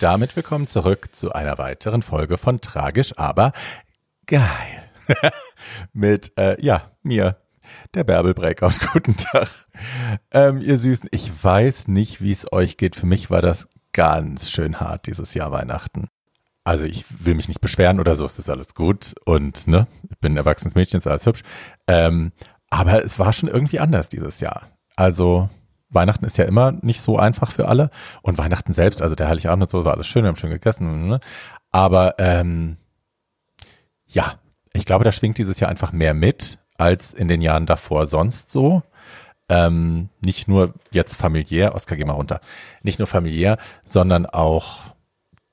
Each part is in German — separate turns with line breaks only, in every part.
Damit willkommen zurück zu einer weiteren Folge von Tragisch, aber geil. Mit, äh, ja, mir, der Bärbel Breakout. Guten Tag. Ähm, ihr Süßen, ich weiß nicht, wie es euch geht. Für mich war das ganz schön hart dieses Jahr Weihnachten. Also ich will mich nicht beschweren oder so, es ist alles gut und ne, ich bin ein erwachsenes Mädchen, ist alles hübsch. Ähm, aber es war schon irgendwie anders dieses Jahr. Also Weihnachten ist ja immer nicht so einfach für alle. Und Weihnachten selbst, also der Heiligabend und so, war alles schön, wir haben schön gegessen. Ne? Aber ähm, ja, ich glaube, da schwingt dieses Jahr einfach mehr mit als in den Jahren davor sonst so. Ähm, nicht nur jetzt familiär, Oskar, geh mal runter, nicht nur familiär, sondern auch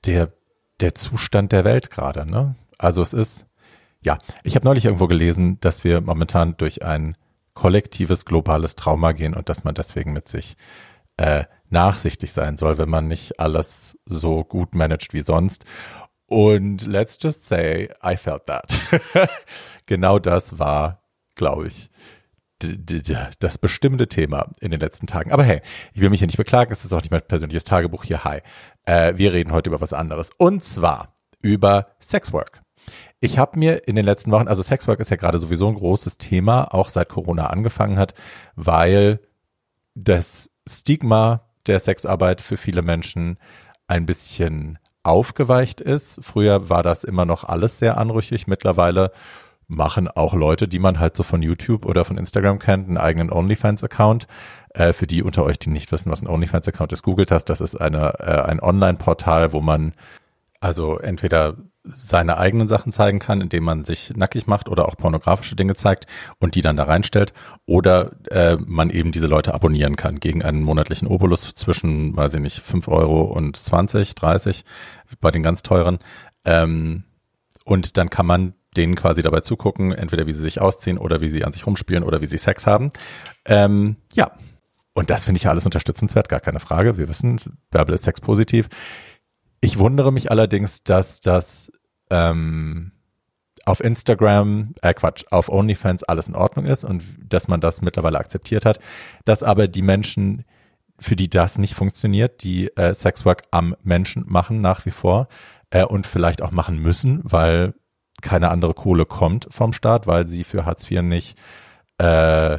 der, der Zustand der Welt gerade. Ne? Also es ist, ja, ich habe neulich irgendwo gelesen, dass wir momentan durch ein kollektives globales Trauma gehen und dass man deswegen mit sich äh, nachsichtig sein soll, wenn man nicht alles so gut managt wie sonst. Und let's just say, I felt that. genau das war, glaube ich, das bestimmte Thema in den letzten Tagen. Aber hey, ich will mich hier nicht beklagen, es ist auch nicht mein persönliches Tagebuch hier. Hi. Äh, wir reden heute über was anderes. Und zwar über Sexwork. Ich habe mir in den letzten Wochen, also Sexwork ist ja gerade sowieso ein großes Thema, auch seit Corona angefangen hat, weil das Stigma der Sexarbeit für viele Menschen ein bisschen aufgeweicht ist. Früher war das immer noch alles sehr anrüchig. Mittlerweile machen auch Leute, die man halt so von YouTube oder von Instagram kennt, einen eigenen OnlyFans-Account. Äh, für die unter euch, die nicht wissen, was ein OnlyFans-Account ist, googelt das. Das ist eine, äh, ein Online-Portal, wo man also entweder seine eigenen Sachen zeigen kann, indem man sich nackig macht oder auch pornografische Dinge zeigt und die dann da reinstellt. Oder äh, man eben diese Leute abonnieren kann gegen einen monatlichen Obolus zwischen, weiß ich nicht, fünf Euro und 20, 30 bei den ganz teuren. Ähm, und dann kann man denen quasi dabei zugucken, entweder wie sie sich ausziehen oder wie sie an sich rumspielen oder wie sie Sex haben. Ähm, ja. Und das finde ich ja alles unterstützenswert, gar keine Frage. Wir wissen, Bärbel ist sexpositiv. Ich wundere mich allerdings, dass das ähm, auf Instagram, äh Quatsch, auf OnlyFans alles in Ordnung ist und dass man das mittlerweile akzeptiert hat, dass aber die Menschen, für die das nicht funktioniert, die äh, Sexwork am Menschen machen nach wie vor äh, und vielleicht auch machen müssen, weil keine andere Kohle kommt vom Staat, weil sie für Hartz IV nicht äh,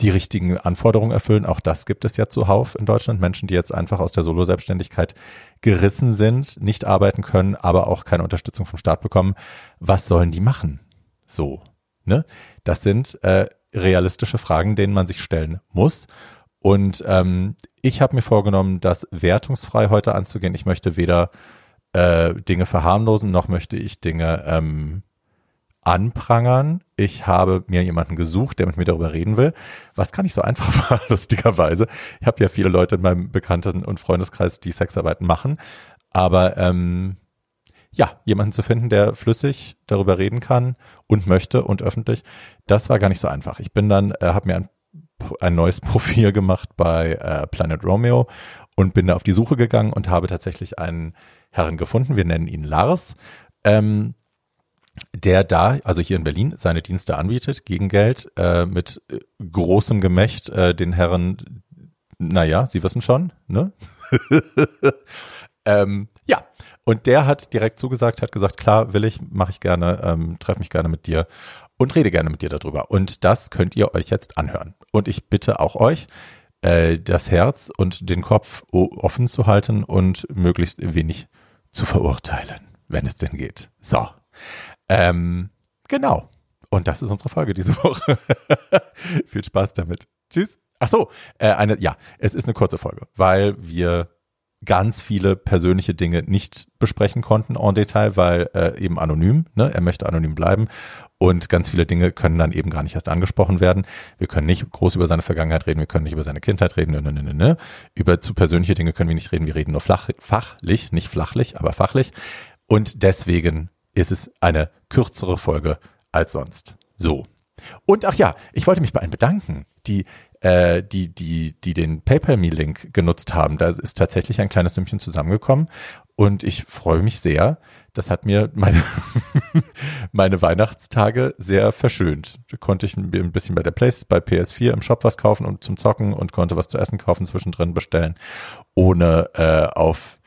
die richtigen Anforderungen erfüllen. Auch das gibt es ja zuhauf in Deutschland. Menschen, die jetzt einfach aus der Solo-Selbstständigkeit gerissen sind, nicht arbeiten können, aber auch keine Unterstützung vom Staat bekommen. Was sollen die machen? So, ne? Das sind äh, realistische Fragen, denen man sich stellen muss. Und ähm, ich habe mir vorgenommen, das wertungsfrei heute anzugehen. Ich möchte weder äh, Dinge verharmlosen, noch möchte ich Dinge ähm, anprangern. Ich habe mir jemanden gesucht, der mit mir darüber reden will, was gar nicht so einfach war, lustigerweise. Ich habe ja viele Leute in meinem Bekannten- und Freundeskreis, die Sexarbeit machen, aber ähm, ja, jemanden zu finden, der flüssig darüber reden kann und möchte und öffentlich, das war gar nicht so einfach. Ich bin dann, äh, habe mir ein, ein neues Profil gemacht bei äh, Planet Romeo und bin da auf die Suche gegangen und habe tatsächlich einen Herren gefunden. Wir nennen ihn Lars. Ähm, der da, also hier in Berlin, seine Dienste anbietet gegen Geld äh, mit äh, großem Gemächt äh, den Herren, naja, Sie wissen schon, ne? ähm, ja, und der hat direkt zugesagt, hat gesagt, klar, will ich, mache ich gerne, ähm, treffe mich gerne mit dir und rede gerne mit dir darüber. Und das könnt ihr euch jetzt anhören. Und ich bitte auch euch, äh, das Herz und den Kopf offen zu halten und möglichst wenig zu verurteilen, wenn es denn geht. So. Ähm, genau. Und das ist unsere Folge diese Woche. Viel Spaß damit. Tschüss. Ach so, äh, eine, ja, es ist eine kurze Folge, weil wir ganz viele persönliche Dinge nicht besprechen konnten en Detail, weil äh, eben anonym, ne? er möchte anonym bleiben und ganz viele Dinge können dann eben gar nicht erst angesprochen werden. Wir können nicht groß über seine Vergangenheit reden, wir können nicht über seine Kindheit reden, ne, ne, ne, ne. ne. Über zu persönliche Dinge können wir nicht reden, wir reden nur flach, fachlich, nicht flachlich, aber fachlich und deswegen ist es eine kürzere Folge als sonst. So. Und ach ja, ich wollte mich bei allen bedanken, die äh, die, die, die den PayPal-Me-Link genutzt haben. Da ist tatsächlich ein kleines Sümmchen zusammengekommen und ich freue mich sehr. Das hat mir meine, meine Weihnachtstage sehr verschönt. Da konnte ich ein bisschen bei der Place, bei PS4 im Shop was kaufen und zum Zocken und konnte was zu essen kaufen, zwischendrin bestellen, ohne äh, auf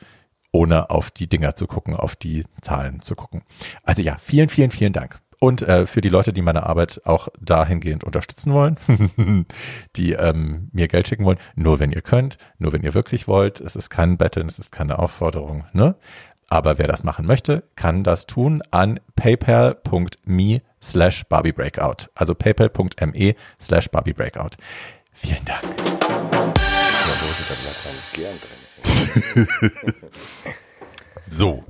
ohne auf die Dinger zu gucken, auf die Zahlen zu gucken. Also ja, vielen, vielen, vielen Dank. Und äh, für die Leute, die meine Arbeit auch dahingehend unterstützen wollen, die ähm, mir Geld schicken wollen, nur wenn ihr könnt, nur wenn ihr wirklich wollt. Es ist kein Betteln, es ist keine Aufforderung. Ne? Aber wer das machen möchte, kann das tun an paypal.me slash barbiebreakout. Also paypal.me slash barbiebreakout. Vielen Dank. so,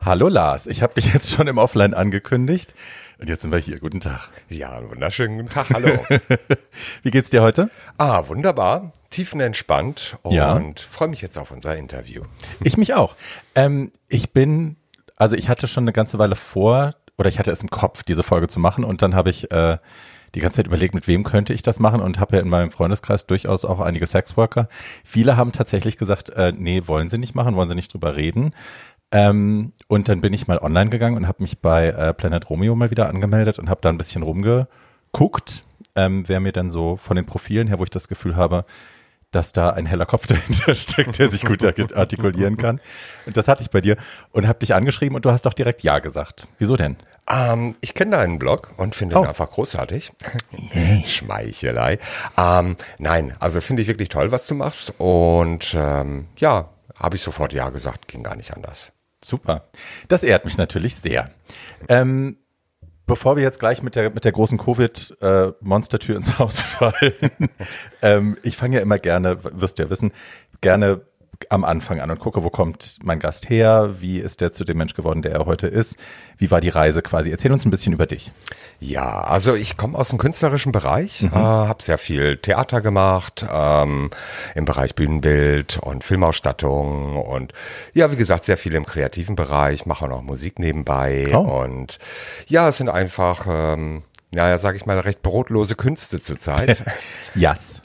hallo Lars, ich habe dich jetzt schon im Offline angekündigt und jetzt sind wir hier. Guten Tag.
Ja, wunderschönen guten Tag, hallo.
Wie geht's dir heute?
Ah, wunderbar, tiefenentspannt und
Ja.
freue mich jetzt auf unser Interview.
Ich mich auch. Ähm, ich bin, also ich hatte schon eine ganze Weile vor, oder ich hatte es im Kopf, diese Folge zu machen und dann habe ich äh, die ganze Zeit überlegt, mit wem könnte ich das machen und habe ja in meinem Freundeskreis durchaus auch einige Sexworker. Viele haben tatsächlich gesagt, äh, nee, wollen sie nicht machen, wollen sie nicht drüber reden. Ähm, und dann bin ich mal online gegangen und habe mich bei äh, Planet Romeo mal wieder angemeldet und habe da ein bisschen rumgeguckt, ähm, wer mir dann so von den Profilen her, wo ich das Gefühl habe, dass da ein heller Kopf dahinter steckt, der sich gut artikulieren kann. Und das hatte ich bei dir und habe dich angeschrieben und du hast doch direkt Ja gesagt. Wieso denn?
Ähm, ich kenne deinen Blog und finde
Oh.
ihn einfach großartig. Schmeichelei. Ähm, nein, also finde ich wirklich toll, was du machst. Und ähm, ja, habe ich sofort Ja gesagt, ging gar nicht anders.
Super. Das ehrt mich natürlich sehr. Ähm, bevor wir jetzt gleich mit der, mit der großen Covid-Monstertür ins Haus fallen, ähm, ich fange ja immer gerne, wirst du ja wissen, gerne am Anfang an und gucke, wo kommt mein Gast her, wie ist der zu dem Mensch geworden, der er heute ist, wie war die Reise quasi. Erzähl uns ein bisschen über dich.
Ja, also ich komme aus dem künstlerischen Bereich, äh, habe sehr viel Theater gemacht, ähm, im Bereich Bühnenbild und Filmausstattung und ja, wie gesagt, sehr viel im kreativen Bereich, mache auch noch Musik nebenbei
Oh.
und ja, es sind einfach, ähm, naja, sage ich mal, recht brotlose Künste zurzeit.
Yes.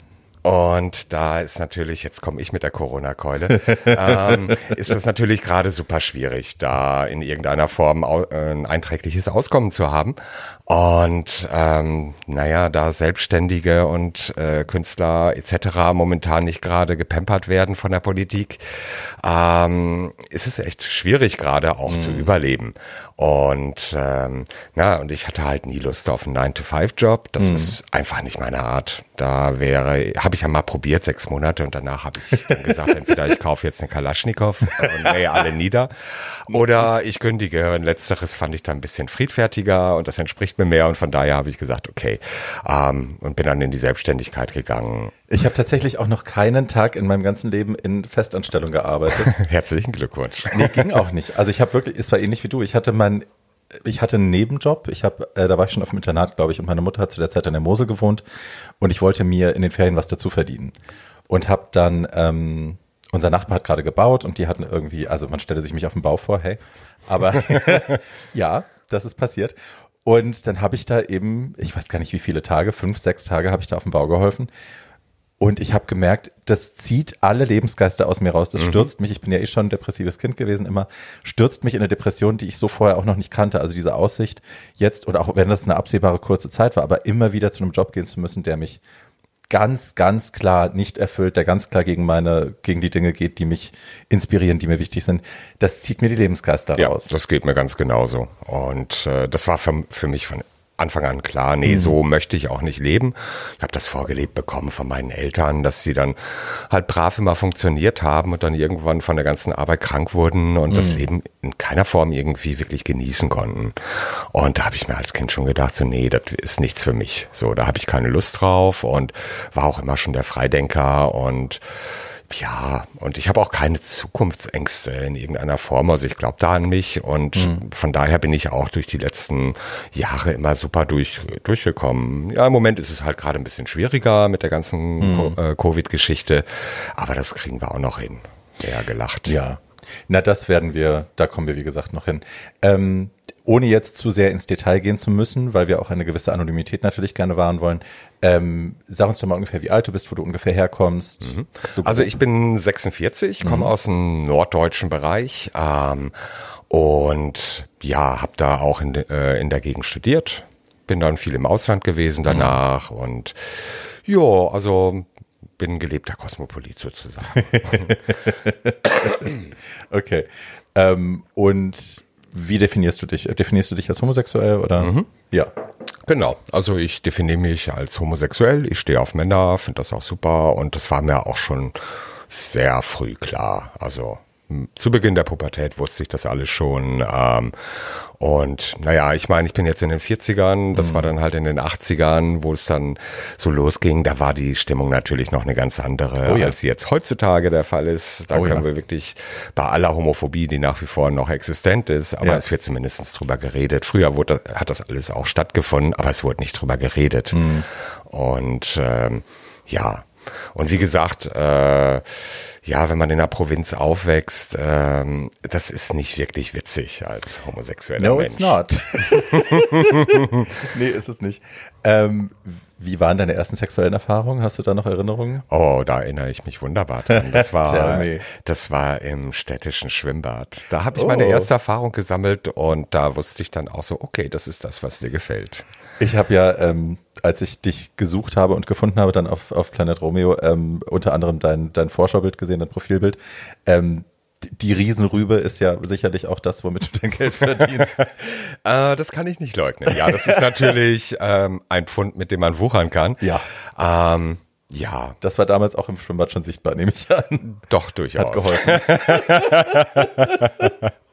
Und da ist natürlich, jetzt komme ich mit der Corona-Keule, ähm, ist es natürlich gerade super schwierig, da in irgendeiner Form äh, ein einträgliches Auskommen zu haben. Und ähm, naja, da Selbstständige und äh, Künstler etc. momentan nicht gerade gepampert werden von der Politik, ähm, ist es echt schwierig gerade auch zu überleben. Und ähm, na, und ich hatte halt nie Lust auf einen 9-to-5-Job. Das ist einfach nicht meine Art. Da wäre, habe ich ja mal probiert, sechs Monate und danach habe ich dann gesagt, entweder ich kaufe jetzt eine Kalaschnikow und mähe alle nieder oder ich kündige. Und letzteres fand ich dann ein bisschen friedfertiger und das entspricht mir mehr und von daher habe ich gesagt, okay, ähm, und bin dann in die Selbstständigkeit gegangen.
Ich habe tatsächlich auch noch keinen Tag in meinem ganzen Leben in Festanstellung gearbeitet.
Herzlichen Glückwunsch.
Nee, ging auch nicht. Also ich habe wirklich, es war ähnlich wie du. Ich hatte mein, ich hatte einen Nebenjob. Ich habe, äh, da war ich schon auf dem Internat, glaube ich, und meine Mutter hat zu der Zeit an der Mosel gewohnt und ich wollte mir in den Ferien was dazu verdienen und habe dann ähm, unser Nachbar hat gerade gebaut und die hatten irgendwie, also man stelle sich mich auf den Bau vor, hey, aber ja, das ist passiert. Und dann habe ich da eben, ich weiß gar nicht wie viele Tage, fünf, sechs Tage habe ich da auf dem Bau geholfen. Und ich habe gemerkt, das zieht alle Lebensgeister aus mir raus. Das stürzt mich, ich bin ja eh schon ein depressives Kind gewesen immer, stürzt mich in eine Depression, die ich so vorher auch noch nicht kannte. Also diese Aussicht jetzt, oder auch wenn das eine absehbare kurze Zeit war, aber immer wieder zu einem Job gehen zu müssen, der mich ganz, ganz klar nicht erfüllt, der ganz klar gegen meine, gegen die Dinge geht, die mich inspirieren, die mir wichtig sind, das zieht mir die Lebensgeister
Ja,
raus.
das geht mir ganz genauso. Und äh, das war für, für mich von Anfang an klar, nee, so möchte ich auch nicht leben. Ich habe das vorgelebt bekommen von meinen Eltern, dass sie dann halt brav immer funktioniert haben und dann irgendwann von der ganzen Arbeit krank wurden und das Leben in keiner Form irgendwie wirklich genießen konnten. Und da habe ich mir als Kind schon gedacht, so nee, das ist nichts für mich. So, da habe ich keine Lust drauf und war auch immer schon der Freidenker und ja, und ich habe auch keine Zukunftsängste in irgendeiner Form. Also ich glaube da an mich und von daher bin ich auch durch die letzten Jahre immer super durch, durchgekommen. Ja, im Moment ist es halt gerade ein bisschen schwieriger mit der ganzen äh, Covid-Geschichte, aber das kriegen wir auch noch hin. Ja, gelacht.
Ja. Na, das werden wir, da kommen wir, wie gesagt, noch hin. Ähm, ohne jetzt zu sehr ins Detail gehen zu müssen, weil wir auch eine gewisse Anonymität natürlich gerne wahren wollen. Ähm, sag uns doch mal ungefähr, wie alt du bist, wo du ungefähr herkommst. So
Also ich bin 46, komme aus dem norddeutschen Bereich ähm, und ja, habe da auch in, äh, in der Gegend studiert. Bin dann viel im Ausland gewesen danach und ja, also bin gelebter Kosmopolit sozusagen.
okay. Ähm, und wie definierst du dich? Definierst du dich als homosexuell oder? Mhm.
Ja. Genau, also ich definiere mich als homosexuell, ich stehe auf Männer, finde das auch super und das war mir auch schon sehr früh klar. Also zu Beginn der Pubertät wusste ich das alles schon. Ähm, und naja, ich meine, ich bin jetzt in den 40ern, das mhm. war dann halt in den 80ern, wo es dann so losging. Da war die Stimmung natürlich noch eine ganz andere, oh ja. als sie jetzt heutzutage der Fall ist. Da oh können ja. wir wirklich bei aller Homophobie, die nach wie vor noch existent ist, aber ja. es wird zumindest drüber geredet. Früher wurde, hat das alles auch stattgefunden, aber es wurde nicht drüber geredet. Mhm. Und ähm, ja, und wie gesagt, äh, ja, wenn man in der Provinz aufwächst, ähm, das ist nicht wirklich witzig als homosexueller
no,
Mensch.
No, it's not. nee, ist es nicht. Ähm, wie waren deine ersten sexuellen Erfahrungen? Hast du da noch Erinnerungen?
Oh, da erinnere ich mich wunderbar dran. Das war, das war im städtischen Schwimmbad. Da habe ich oh. meine erste Erfahrung gesammelt und da wusste ich dann auch so, okay, das ist das, was dir gefällt.
Ich habe ja, ähm, als ich dich gesucht habe und gefunden habe, dann auf, auf Planet Romeo, ähm, unter anderem dein, dein Vorschaubild gesehen, dein Profilbild. Ähm, die Riesenrübe ist ja sicherlich auch das, womit du dein Geld verdienst.
äh, das kann ich nicht leugnen. Ja, das ist natürlich ähm, ein Pfund, mit dem man wuchern kann.
Ja.
Ähm, ja.
Das war damals auch im Schwimmbad schon sichtbar, nehme ich an.
Doch, durchaus.
Hat geholfen.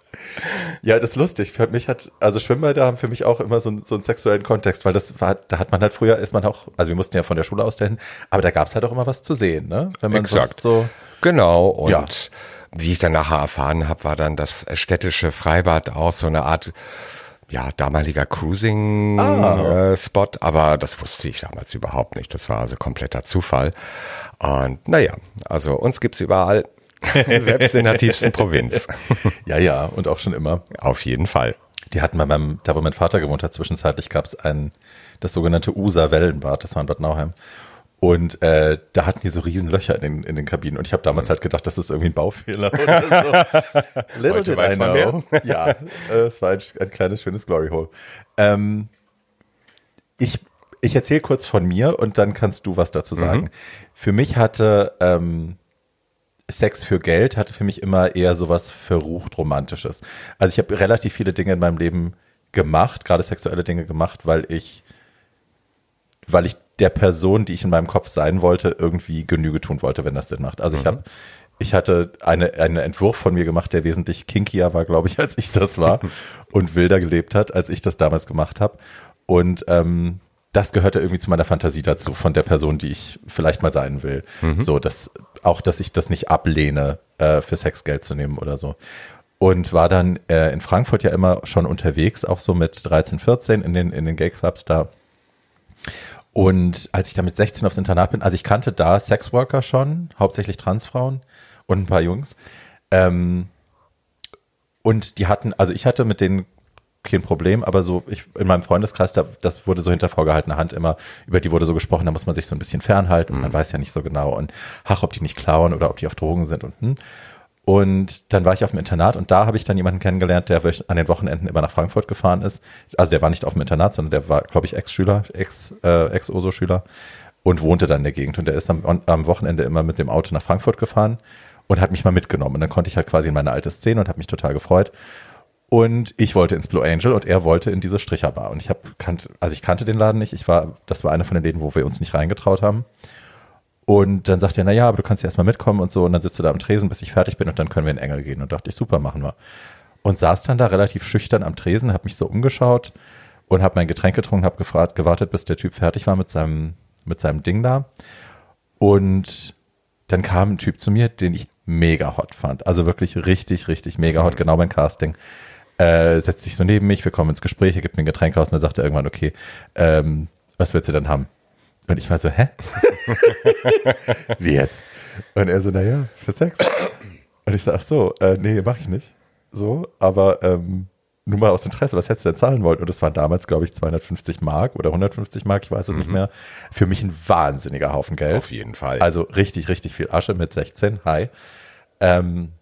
Ja, das ist lustig. Für mich hat, also Schwimmbäder haben für mich auch immer so, so einen sexuellen Kontext, weil das war, da hat man halt früher, ist man auch, also wir mussten ja von der Schule aus dahin, aber da gab es halt auch immer was zu sehen, ne?
Wenn man Exakt. so. Genau, und ja. Wie ich dann nachher erfahren habe, war dann das städtische Freibad auch so eine Art ja, damaliger Cruising-Spot, ah. äh, aber das wusste ich damals überhaupt nicht. Das war also kompletter Zufall. Und naja, also uns gibt's überall. Selbst in der tiefsten Provinz.
ja, ja, und auch schon immer.
Auf jeden Fall.
Die hatten bei meinem, da wo mein Vater gewohnt hat, zwischenzeitlich gab es ein, das sogenannte USA-Wellenbad, das war in Bad Nauheim. Und äh, da hatten die so riesen Löcher in den, in den Kabinen. Und ich habe damals mhm. halt gedacht, das ist irgendwie ein Baufehler oder so. Little Heute did weiß I know. Ja, äh, es war ein, ein, kleines, schönes Glory Hole. Ähm, ich ich erzähle kurz von mir und dann kannst du was dazu sagen. Mhm. Für mich hatte ähm, Sex für Geld hatte für mich immer eher sowas verrucht Romantisches. Also ich habe relativ viele Dinge in meinem Leben gemacht, gerade sexuelle Dinge gemacht, weil ich, weil ich der Person, die ich in meinem Kopf sein wollte, irgendwie Genüge tun wollte, wenn das Sinn macht. Also mhm. ich habe, ich hatte eine, einen Entwurf von mir gemacht, der wesentlich kinkier war, glaube ich, als ich das war und wilder gelebt hat, als ich das damals gemacht habe. Und ähm, das gehörte irgendwie zu meiner Fantasie dazu, von der Person, die ich vielleicht mal sein will. Mhm. So, dass auch, dass ich das nicht ablehne, äh, für Sex Geld zu nehmen oder so. Und war dann äh, in Frankfurt ja immer schon unterwegs, auch so mit 13, 14 in den, in den Gay Clubs da. Und als ich da mit 16 aufs Internat bin, also ich kannte da Sexworker schon, hauptsächlich Transfrauen und ein paar Jungs. Ähm, und die hatten, also ich hatte mit denen kein Problem, aber so, ich, in meinem Freundeskreis, da, das wurde so hinter vorgehaltener Hand immer, über die wurde so gesprochen, da muss man sich so ein bisschen fernhalten und man mhm. weiß ja nicht so genau und ach, ob die nicht klauen oder ob die auf Drogen sind und hm. Und dann war ich auf dem Internat und da habe ich dann jemanden kennengelernt, der an den Wochenenden immer nach Frankfurt gefahren ist. Also der war nicht auf dem Internat, sondern der war, glaube ich, Ex-Schüler, Ex, äh, Ex-OSO-Schüler und wohnte dann in der Gegend. Und der ist am, am Wochenende immer mit dem Auto nach Frankfurt gefahren und hat mich mal mitgenommen. Und dann konnte ich halt quasi in meine alte Szene und habe mich total gefreut. Und ich wollte ins Blue Angel und er wollte in diese Stricherbar. Und ich habe also ich kannte den Laden nicht. Ich war, das war einer von den Läden, wo wir uns nicht reingetraut haben. Und dann sagt er, na ja, aber du kannst ja erstmal mitkommen und so. Und dann sitzt du da am Tresen, bis ich fertig bin und dann können wir in Engel gehen. Und dachte ich, super, machen wir. Und saß dann da relativ schüchtern am Tresen, habe mich so umgeschaut und habe mein Getränk getrunken, habe gewartet, bis der Typ fertig war mit seinem, mit seinem Ding da. Und dann kam ein Typ zu mir, den ich mega hot fand. Also wirklich richtig, richtig mega hot, genau mein Casting äh, setzt sich so neben mich, wir kommen ins Gespräch, er gibt mir ein Getränk aus und dann sagt er irgendwann, okay, ähm, was willst du denn haben? Und ich war so, hä? Wie jetzt? Und er so, naja, für Sex. Und ich so, ach so, äh, nee, mach ich nicht. So, aber ähm, nur mal aus Interesse, was hättest du denn zahlen wollen? Und das waren damals, glaube ich, 250 Mark oder 150 Mark, ich weiß es mhm. nicht mehr. Für mich ein wahnsinniger Haufen Geld.
Auf jeden Fall.
Also richtig, richtig viel Asche mit 16. Hi. Ähm,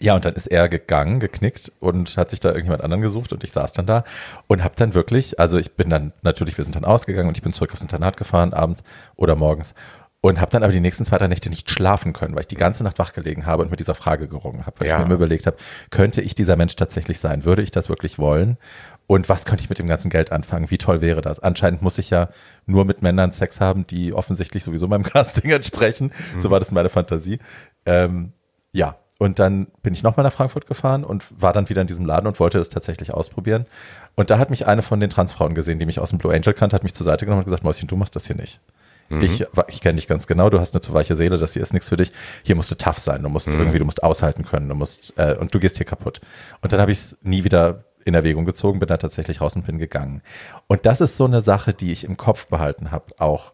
ja, und dann ist er gegangen, geknickt und hat sich da irgendjemand anderen gesucht und ich saß dann da und habe dann wirklich, also ich bin dann natürlich, wir sind dann ausgegangen und ich bin zurück aufs Internat gefahren abends oder morgens und habe dann aber die nächsten zwei, drei Nächte nicht schlafen können, weil ich die ganze Nacht wach gelegen habe und mit dieser Frage gerungen habe, weil ja. ich mir immer überlegt habe, könnte ich dieser Mensch tatsächlich sein? Würde ich das wirklich wollen? Und was könnte ich mit dem ganzen Geld anfangen? Wie toll wäre das? Anscheinend muss ich ja nur mit Männern Sex haben, die offensichtlich sowieso meinem Casting entsprechen. Mhm. So war das meine Fantasie. Ähm, ja, und dann bin ich nochmal nach Frankfurt gefahren und war dann wieder in diesem Laden und wollte das tatsächlich ausprobieren. Und da hat mich eine von den Transfrauen gesehen, die mich aus dem Blue Angel kannte, hat mich zur Seite genommen und gesagt, Mäuschen, du machst das hier nicht. Mhm. Ich, ich kenne dich ganz genau, du hast eine zu weiche Seele, das hier ist nichts für dich. Hier musst du tough sein, du musst mhm. irgendwie, du musst aushalten können, du musst, äh, und du gehst hier kaputt. Und dann habe ich es nie wieder in Erwägung gezogen, bin da tatsächlich raus und bin gegangen. Und das ist so eine Sache, die ich im Kopf behalten habe, auch.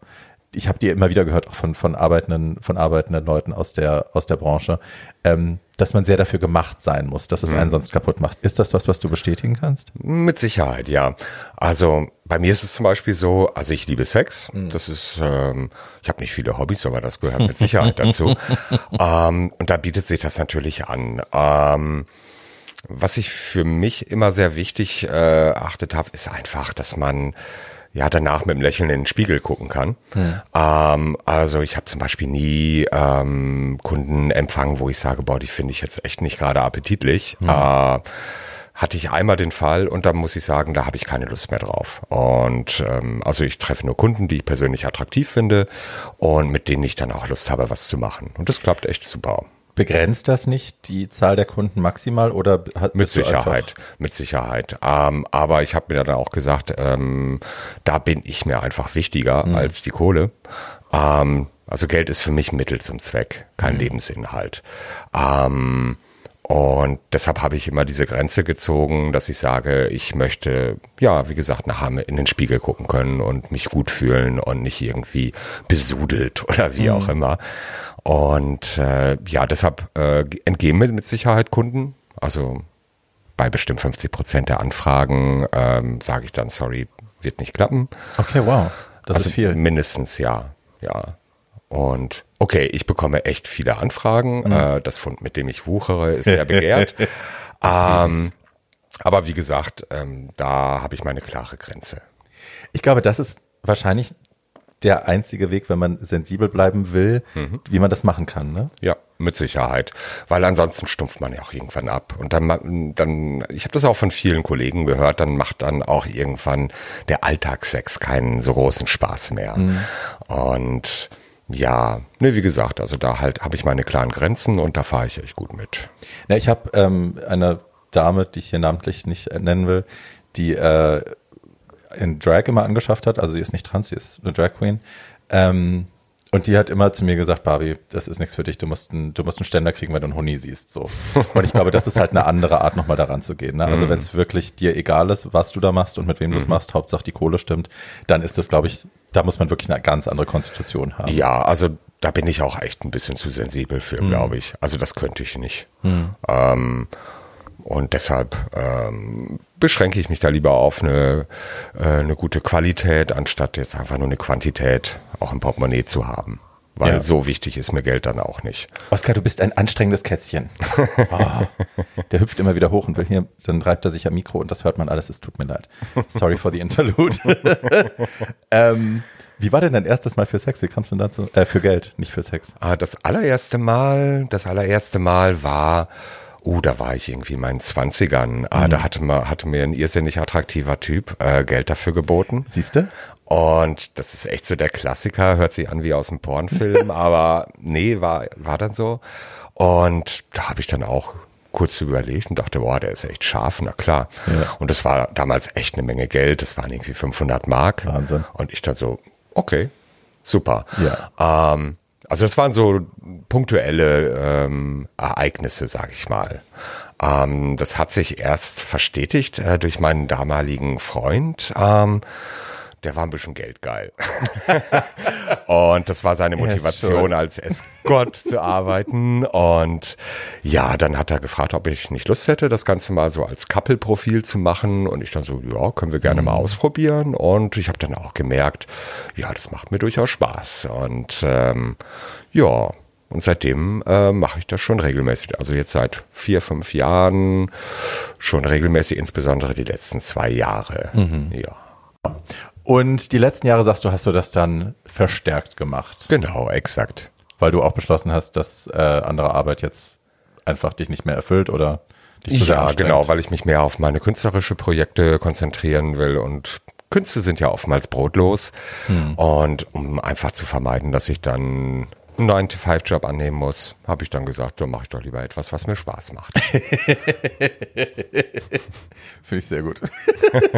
Ich habe die immer wieder gehört, auch von, von arbeitenden, von arbeitenden Leuten aus der, aus der Branche, ähm, dass man sehr dafür gemacht sein muss, dass es einen mhm. sonst kaputt macht. Ist das was, was du bestätigen kannst?
Mit Sicherheit, ja. Also bei mir ist es zum Beispiel so, also ich liebe Sex. Mhm. Das ist, ähm, ich habe nicht viele Hobbys, aber das gehört mit Sicherheit dazu. ähm, und da bietet sich das natürlich an. Ähm, was ich für mich immer sehr wichtig äh, achtet habe, ist einfach, dass man ja danach mit dem Lächeln in den Spiegel gucken kann. Hm. Ähm, also ich habe zum Beispiel nie ähm, Kunden empfangen, wo ich sage, boah, die finde ich jetzt echt nicht gerade appetitlich. Hm. Äh, hatte ich einmal den Fall und da muss ich sagen, da habe ich keine Lust mehr drauf. Und ähm, also ich treffe nur Kunden, die ich persönlich attraktiv finde und mit denen ich dann auch Lust habe, was zu machen. Und das klappt echt super.
Begrenzt das nicht die Zahl der Kunden maximal oder
hat mit Sicherheit, mit Sicherheit. Ähm, aber ich habe mir dann auch gesagt, ähm, da bin ich mir einfach wichtiger mhm. als die Kohle. Ähm, also Geld ist für mich Mittel zum Zweck, kein mhm. Lebensinhalt. Ähm, und deshalb habe ich immer diese Grenze gezogen, dass ich sage, ich möchte, ja, wie gesagt, nachher in den Spiegel gucken können und mich gut fühlen und nicht irgendwie besudelt oder wie mhm. auch immer. Und äh, ja, deshalb äh, entgehen mir mit Sicherheit Kunden. Also bei bestimmt 50 Prozent der Anfragen ähm, sage ich dann, sorry, wird nicht klappen.
Okay, wow.
Das also ist viel. Mindestens, ja. Ja. Und okay, ich bekomme echt viele Anfragen. Mhm. Äh, das Fund, mit dem ich wuchere, ist sehr begehrt. ähm, aber wie gesagt, ähm, da habe ich meine klare Grenze.
Ich glaube, das ist wahrscheinlich der einzige Weg, wenn man sensibel bleiben will, mhm. wie man das machen kann, ne?
Ja, mit Sicherheit. Weil ansonsten stumpft man ja auch irgendwann ab. Und dann, dann ich habe das auch von vielen Kollegen gehört, dann macht dann auch irgendwann der Alltagssex keinen so großen Spaß mehr. Mhm. Und ja, ne, wie gesagt, also da halt habe ich meine klaren Grenzen und da fahre ich echt gut mit.
Ja, ich habe ähm, eine Dame, die ich hier namentlich nicht nennen will, die äh, in Drag immer angeschafft hat. Also sie ist nicht trans, sie ist eine Drag Queen. Ähm, und die hat immer zu mir gesagt, Barbie, das ist nichts für dich, du musst, einen, du musst einen Ständer kriegen, wenn du einen Huni siehst. So. Und ich glaube, das ist halt eine andere Art, nochmal daran zu gehen. Ne? Also mhm. wenn es wirklich dir egal ist, was du da machst und mit wem du es mhm. machst, Hauptsache die Kohle stimmt, dann ist das, glaube ich, da muss man wirklich eine ganz andere Konstitution haben.
Ja, also da bin ich auch echt ein bisschen zu sensibel für, mhm. glaube ich. Also das könnte ich nicht. Mhm. Ähm, und deshalb ähm, beschränke ich mich da lieber auf eine, äh, eine gute Qualität, anstatt jetzt einfach nur eine Quantität auch im Portemonnaie zu haben. Weil ja. so wichtig ist mir Geld dann auch nicht.
Oskar, du bist ein anstrengendes Kätzchen. Oh, der hüpft immer wieder hoch und will hier, dann reibt er sich am Mikro und das hört man alles. Es tut mir leid. Sorry for the interlude. ähm, wie war denn dein erstes Mal für Sex? Wie kamst du denn dazu? Äh, für Geld, nicht für Sex.
Ah, das allererste Mal, das allererste Mal war Uh, da war ich irgendwie in meinen Zwanzigern. Ah, mhm. Da hatte, man, hatte mir ein irrsinnig attraktiver Typ äh, Geld dafür geboten.
Siehst du?
Und das ist echt so der Klassiker, hört sich an wie aus einem Pornfilm, aber nee, war, war dann so. Und da habe ich dann auch kurz überlegt und dachte, boah, der ist echt scharf, na klar. Ja. Und das war damals echt eine Menge Geld, das waren irgendwie 500 Mark.
Wahnsinn.
Und ich dann so, okay, super. Ja. Ähm, also das waren so punktuelle ähm, Ereignisse, sag ich mal. Ähm, das hat sich erst verstetigt äh, durch meinen damaligen Freund. Ähm, der war ein bisschen geldgeil. und das war seine Motivation, als Escort zu arbeiten. Und ja, dann hat er gefragt, ob ich nicht Lust hätte, das Ganze mal so als Couple-Profil zu machen. Und ich dann so, ja, können wir gerne mhm. mal ausprobieren. Und ich habe dann auch gemerkt, ja, das macht mir durchaus Spaß. Und ähm, ja, und seitdem äh, mache ich das schon regelmäßig. Also jetzt seit vier, fünf Jahren schon regelmäßig, insbesondere die letzten zwei Jahre. Mhm. Ja.
Und die letzten Jahre, sagst du, hast du das dann verstärkt gemacht.
Genau, exakt.
Weil du auch beschlossen hast, dass äh, andere Arbeit jetzt einfach dich nicht mehr erfüllt oder dich zu sehr
Ja, genau, weil ich mich mehr auf meine künstlerische Projekte konzentrieren will und Künste sind ja oftmals brotlos. Und um einfach zu vermeiden, dass ich dann einen 9-to-5-Job annehmen muss, habe ich dann gesagt, so mache ich doch lieber etwas, was mir Spaß macht.
Finde ich sehr gut.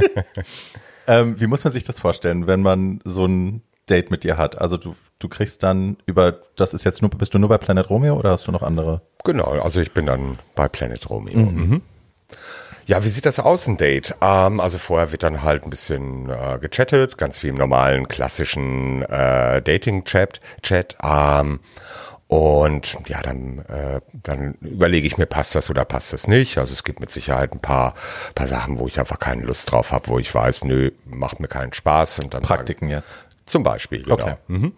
ähm, wie muss man sich das vorstellen, wenn man so ein Date mit dir hat? Also du, du kriegst dann über, das ist jetzt nur, bist du nur bei Planet Romeo oder hast du noch andere?
Genau, also ich bin dann bei Planet Romeo. Mhm. Ja, wie sieht das aus, ein Date? Ähm, also vorher wird dann halt ein bisschen äh, gechattet, ganz wie im normalen klassischen äh, Dating-Chat. Chat, ähm, und ja, dann, äh, dann überlege ich mir, passt das oder passt das nicht. Also es gibt mit Sicherheit ein paar, paar Sachen, wo ich einfach keine Lust drauf habe, wo ich weiß, nö, macht mir keinen Spaß. Und dann
Praktiken jetzt.
zum Beispiel, genau.
Okay.
Mhm.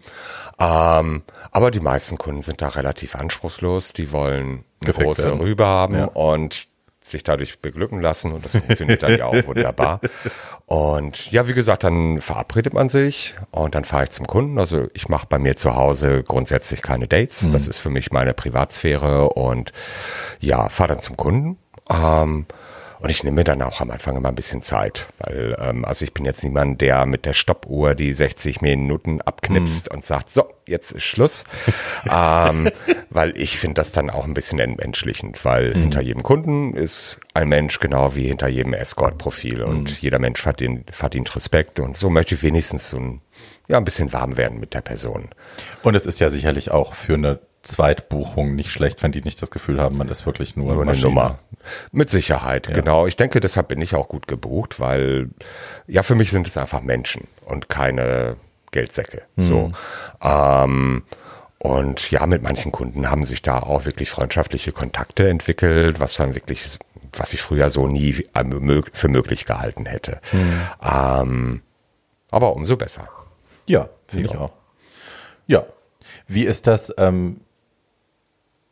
Ähm, aber die meisten Kunden sind da relativ anspruchslos. Die wollen eine
Gefickt
große
werden.
Rübe haben
Ja.
und sich dadurch beglücken lassen. Und das funktioniert dann ja auch wunderbar. Und ja, wie gesagt, dann verabredet man sich und dann fahre ich zum Kunden. Also ich mache bei mir zu Hause grundsätzlich keine Dates. Das ist für mich meine Privatsphäre und ja, fahre dann zum Kunden. Ähm, und ich nehme mir dann auch am Anfang immer ein bisschen Zeit, weil ähm, also ich bin jetzt niemand, der mit der Stoppuhr die 60 Minuten abknipst und sagt, so, jetzt ist Schluss. ähm, weil ich finde das dann auch ein bisschen entmenschlichend, weil hinter jedem Kunden ist ein Mensch genau wie hinter jedem Escort-Profil und jeder Mensch verdient, verdient Respekt und so möchte ich wenigstens so ein, ja, ein bisschen warm werden mit der Person.
Und es ist ja sicherlich auch für eine Zweitbuchung nicht schlecht, wenn die nicht das Gefühl haben, man ist wirklich nur,
Nur eine. Nummer. Mit Sicherheit, genau. Ich denke, deshalb bin ich auch gut gebucht, weil ja, für mich sind es einfach Menschen und keine Geldsäcke. So. Ähm, und ja, mit manchen Kunden haben sich da auch wirklich freundschaftliche Kontakte entwickelt, was dann wirklich, was ich früher so nie für möglich gehalten hätte. Ähm, aber umso besser.
Ja, finde ich auch. Ja. Wie ist das, ähm,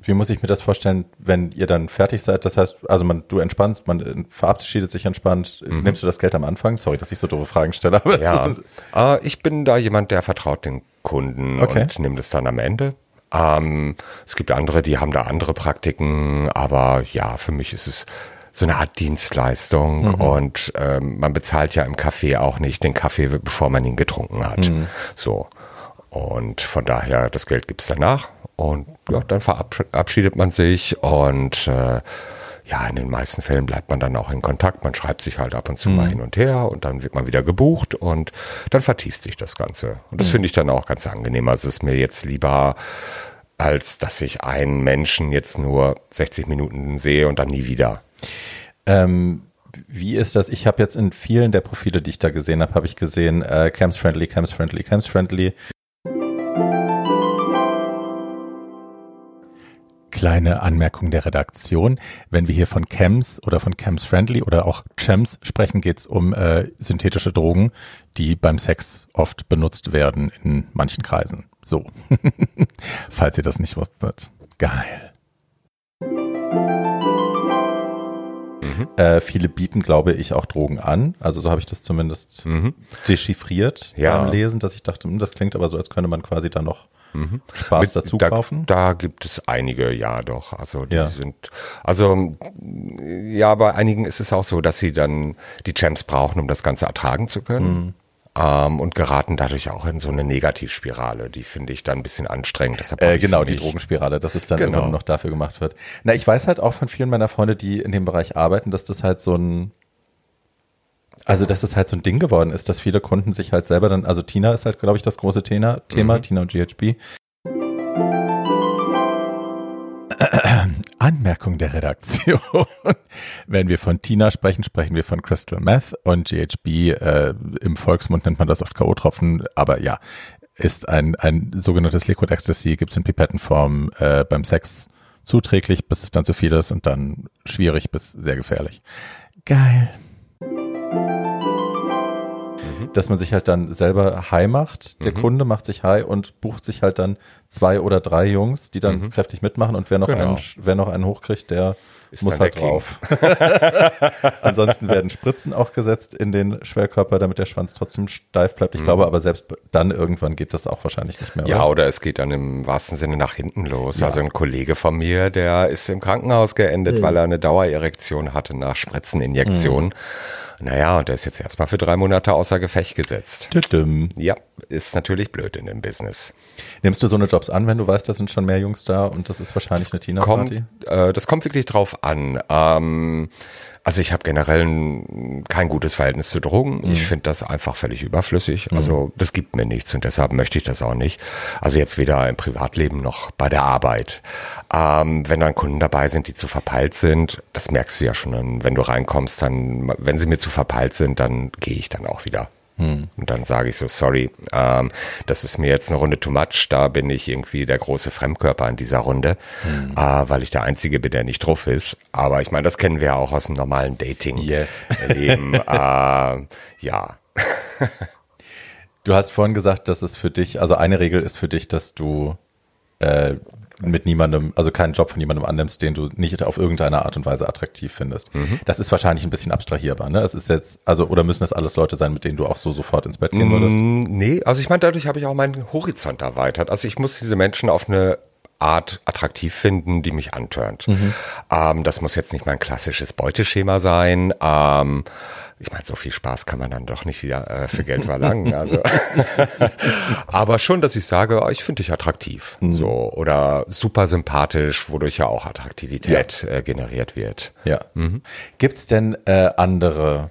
wie muss ich mir das vorstellen, wenn ihr dann fertig seid? Das heißt, also man, du entspannst, man äh, verabschiedet sich entspannt. Nimmst du das Geld am Anfang? Sorry, dass ich so doofe Fragen stelle. Aber
Ja,
ist,
äh, ich bin da jemand, der vertraut den Kunden
Okay.
und nimmt es dann am Ende. Ähm, es gibt andere, die haben da andere Praktiken, aber ja, für mich ist es so eine Art Dienstleistung und ähm, man bezahlt ja im Café auch nicht den Kaffee, bevor man ihn getrunken hat. So. Und von daher, das Geld gibt's danach und ja, dann verabschiedet man sich und äh, ja, in den meisten Fällen bleibt man dann auch in Kontakt. Man schreibt sich halt ab und zu mal hin und her und dann wird man wieder gebucht und dann vertieft sich das Ganze. Und das finde ich dann auch ganz angenehm. Also es ist mir jetzt lieber, als dass ich einen Menschen jetzt nur 60 Minuten sehe und dann nie wieder.
ähm, wie ist das? Ich habe jetzt in vielen der Profile, die ich da gesehen habe, habe ich gesehen, äh, Camps Friendly, Camps Friendly, Camps Friendly. Kleine Anmerkung der Redaktion. Wenn wir hier von Chems oder von Chems Friendly oder auch Chems sprechen, geht es um äh, synthetische Drogen, die beim Sex oft benutzt werden in manchen Kreisen. So. Falls ihr das nicht wusstet. Geil. Äh, viele bieten, glaube ich, auch Drogen an. Also so habe ich das zumindest dechiffriert
Ja.
beim Lesen, dass ich dachte, hm, das klingt aber so, als könnte man quasi da noch Spaß
Mit-
dazu
da,
kaufen.
Da gibt es einige, ja doch. Also die
Ja.
sind, also ja, bei einigen ist es auch so, dass sie dann die Champs brauchen, um das Ganze ertragen zu können.
Mhm.
Ähm, und geraten dadurch auch in so eine Negativspirale. Die finde ich dann ein bisschen anstrengend. Deshalb
Äh, genau, die Drogenspirale, dass es dann
Genau.
nur noch dafür gemacht wird. Na, ich weiß halt auch von vielen meiner Freunde, die in dem Bereich arbeiten, dass das halt so ein, also dass das halt so ein Ding geworden ist, dass viele Kunden sich halt selber dann, also Tina ist halt, glaube ich, das große Thema, Thema
Mhm.
Tina und GHB. Anmerkung der Redaktion. Wenn wir von Tina sprechen, sprechen wir von Crystal Meth und GHB. Äh, Im Volksmund nennt man das oft K.O.-Tropfen, aber ja, ist ein, ein sogenanntes Liquid Ecstasy, gibt es in Pipettenform äh, beim Sex zuträglich, bis es dann zu viel ist und dann schwierig bis sehr gefährlich. Geil. Dass man sich halt dann selber high macht. Der Kunde macht sich high und bucht sich halt dann zwei oder drei Jungs, die dann kräftig mitmachen und wer noch,
Genau.
einen, wer noch einen hochkriegt, der
Ist
muss
dann
halt drauf. Ansonsten werden Spritzen auch gesetzt in den Schwellkörper, damit der Schwanz trotzdem steif bleibt. Ich glaube aber selbst dann irgendwann geht das auch wahrscheinlich nicht mehr.
Ja,
oder?
oder es geht dann im wahrsten Sinne nach hinten los. Also ein Kollege von mir, der ist im Krankenhaus geendet, weil er eine Dauererektion hatte nach Spritzeninjektionen. Naja, und der ist jetzt erstmal für drei Monate außer Gefecht gesetzt.
Tütüm.
Ja, ist natürlich blöd in dem Business.
Nimmst du so eine Jobs an, wenn du weißt, da sind schon mehr Jungs da und das ist wahrscheinlich eine
kommt,
Tina-Party?
äh, das kommt wirklich drauf an. Ähm, also ich habe generell ein, kein gutes Verhältnis zu Drogen.
Mhm.
Ich finde das einfach völlig überflüssig. Also das gibt mir nichts und deshalb möchte ich das auch nicht. Also jetzt weder im Privatleben noch bei der Arbeit. Ähm, wenn dann Kunden dabei sind, die zu verpeilt sind, das merkst du ja schon. Wenn du reinkommst, dann, wenn sie mir zu verpeilt sind, dann gehe ich dann auch wieder. Und dann sage ich so, sorry, ähm, das ist mir jetzt eine Runde too much, da bin ich irgendwie der große Fremdkörper in dieser Runde, äh, weil ich der Einzige bin, der nicht drauf ist. Aber ich meine, das kennen wir ja auch aus dem normalen Dating.
Yes.
Leben. äh, ja.
Du hast vorhin gesagt, dass es für dich, also eine Regel ist für dich, dass du äh, mit niemandem, also keinen Job von jemandem annimmst, den du nicht auf irgendeine Art und Weise attraktiv findest. Das ist wahrscheinlich ein bisschen abstrahierbar, ne? Es ist jetzt, also, oder müssen das alles Leute sein, mit denen du auch so sofort ins Bett gehen würdest?
Mm, Nee, also ich meine, dadurch habe ich auch meinen Horizont erweitert. Also ich muss diese Menschen auf eine Art attraktiv finden, die mich antörnt. Ähm, das muss jetzt nicht mein klassisches Beuteschema sein. Ähm, ich meine, so viel Spaß kann man dann doch nicht wieder äh, für Geld verlangen. Also, aber schon, dass ich sage, oh, ich finde dich attraktiv, so oder super sympathisch, wodurch ja auch Attraktivität äh, generiert wird.
Ja. Gibt's denn äh, andere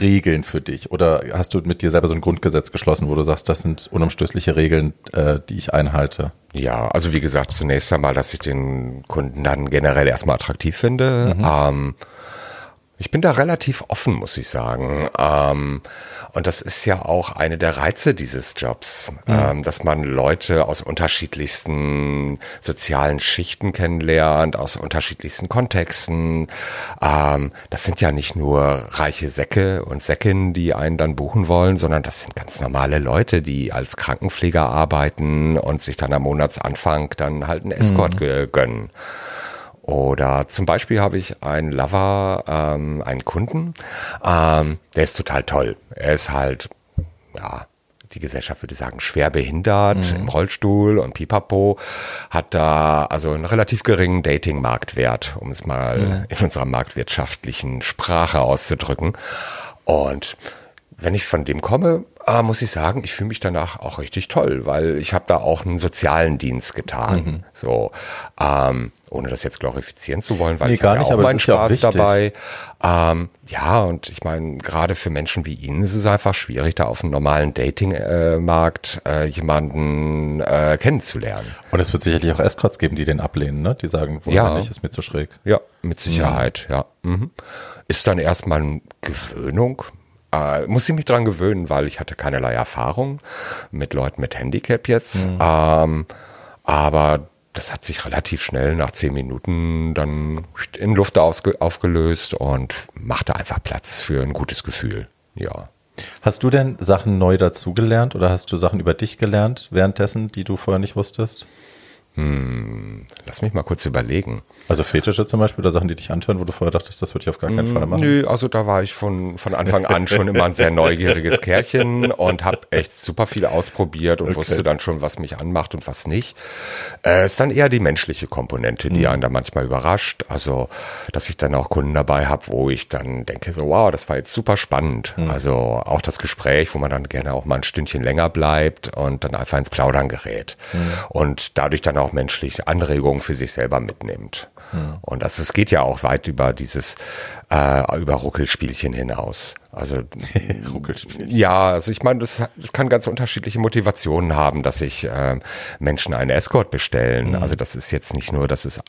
Regeln für dich? Oder hast du mit dir selber so ein Grundgesetz geschlossen, wo du sagst, das sind unumstößliche Regeln, äh, die ich einhalte?
Ja, also wie gesagt, zunächst einmal, dass ich den Kunden dann generell erstmal attraktiv finde. Ähm, ich bin da relativ offen, muss ich sagen. Ähm, und das ist ja auch eine der Reize dieses Jobs, ähm, dass man Leute aus unterschiedlichsten sozialen Schichten kennenlernt, aus unterschiedlichsten Kontexten. Ähm, das sind ja nicht nur reiche Säcke und Säckinnen, die einen dann buchen wollen, sondern das sind ganz normale Leute, die als Krankenpfleger arbeiten und sich dann am Monatsanfang dann halt einen Escort ge- gönnen. Oder zum Beispiel habe ich einen Lover, ähm, einen Kunden, ähm, der ist total toll. Er ist halt, ja, die Gesellschaft würde sagen, schwer behindert, im Rollstuhl und pipapo, hat da also einen relativ geringen Dating-Marktwert, um es mal in unserer marktwirtschaftlichen Sprache auszudrücken. Und wenn ich von dem komme, äh, muss ich sagen, ich fühle mich danach auch richtig toll, weil ich habe da auch einen sozialen Dienst getan. So, ähm, ohne das jetzt glorifizieren zu wollen, weil
Nee,
ich
gar nicht,
ja auch
aber
meinen
ja
Spaß
wichtig.
dabei. Ähm, ja, und ich meine, gerade für Menschen wie ihn ist es einfach schwierig, da auf dem normalen Dating-Markt äh, jemanden äh, kennenzulernen.
Und es wird sicherlich auch Escorts geben, die den ablehnen, ne? Die sagen, wohl
Ja.
nicht, ist mir zu schräg.
Ja, mit Sicherheit, ja. Mhm. Ist dann erstmal eine Gewöhnung. Äh, muss ich mich dran gewöhnen, weil ich hatte keinerlei Erfahrung mit Leuten mit Handicap jetzt. Ähm, aber das hat sich relativ schnell nach zehn Minuten dann in Luft aufgelöst und machte einfach Platz für ein gutes Gefühl. Ja.
Hast du denn Sachen neu dazugelernt oder hast du Sachen über dich gelernt währenddessen, die du vorher nicht wusstest?
Lass mich mal kurz überlegen.
Also Fetische zum Beispiel oder Sachen, die dich antören, wo du vorher dachtest, das würde ich auf gar keinen Fall machen.
Nö, also da war ich von, von Anfang an schon immer ein sehr neugieriges Kerlchen und habe echt super viel ausprobiert und wusste dann schon, was mich anmacht und was nicht. Äh, ist dann eher die menschliche Komponente, die einen da manchmal überrascht. Also, dass ich dann auch Kunden dabei habe, wo ich dann denke, so wow, das war jetzt super spannend. Also auch das Gespräch, wo man dann gerne auch mal ein Stündchen länger bleibt und dann einfach ins Plaudern gerät. Und dadurch dann auch menschliche Anregungen für sich selber mitnimmt. Und das, es geht ja auch weit über dieses, äh, über Ruckelspielchen hinaus. Also
Ruckelspielchen.
ja, also ich meine, das, das kann ganz unterschiedliche Motivationen haben, dass sich ähm, Menschen einen Escort bestellen. Also das ist jetzt nicht nur, dass es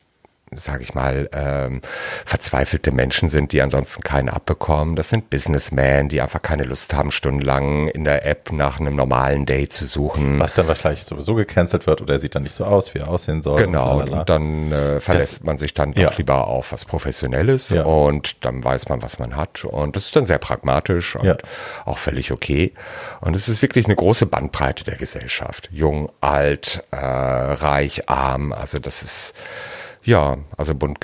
sage ich mal, ähm, verzweifelte Menschen sind, die ansonsten keinen abbekommen. Das sind Businessmen, die einfach keine Lust haben, stundenlang in der App nach einem normalen Date zu suchen.
Was dann wahrscheinlich sowieso gecancelt wird oder er sieht dann nicht so aus, wie er aussehen soll.
Genau, und, und dann äh, verlässt das, man sich dann doch ja. lieber auf was Professionelles ja. und dann weiß man, was man hat. Und das ist dann sehr pragmatisch und ja. auch völlig okay. Und es ist wirklich eine große Bandbreite der Gesellschaft. Jung, alt, äh, reich, arm. Also das ist ja, also bunt,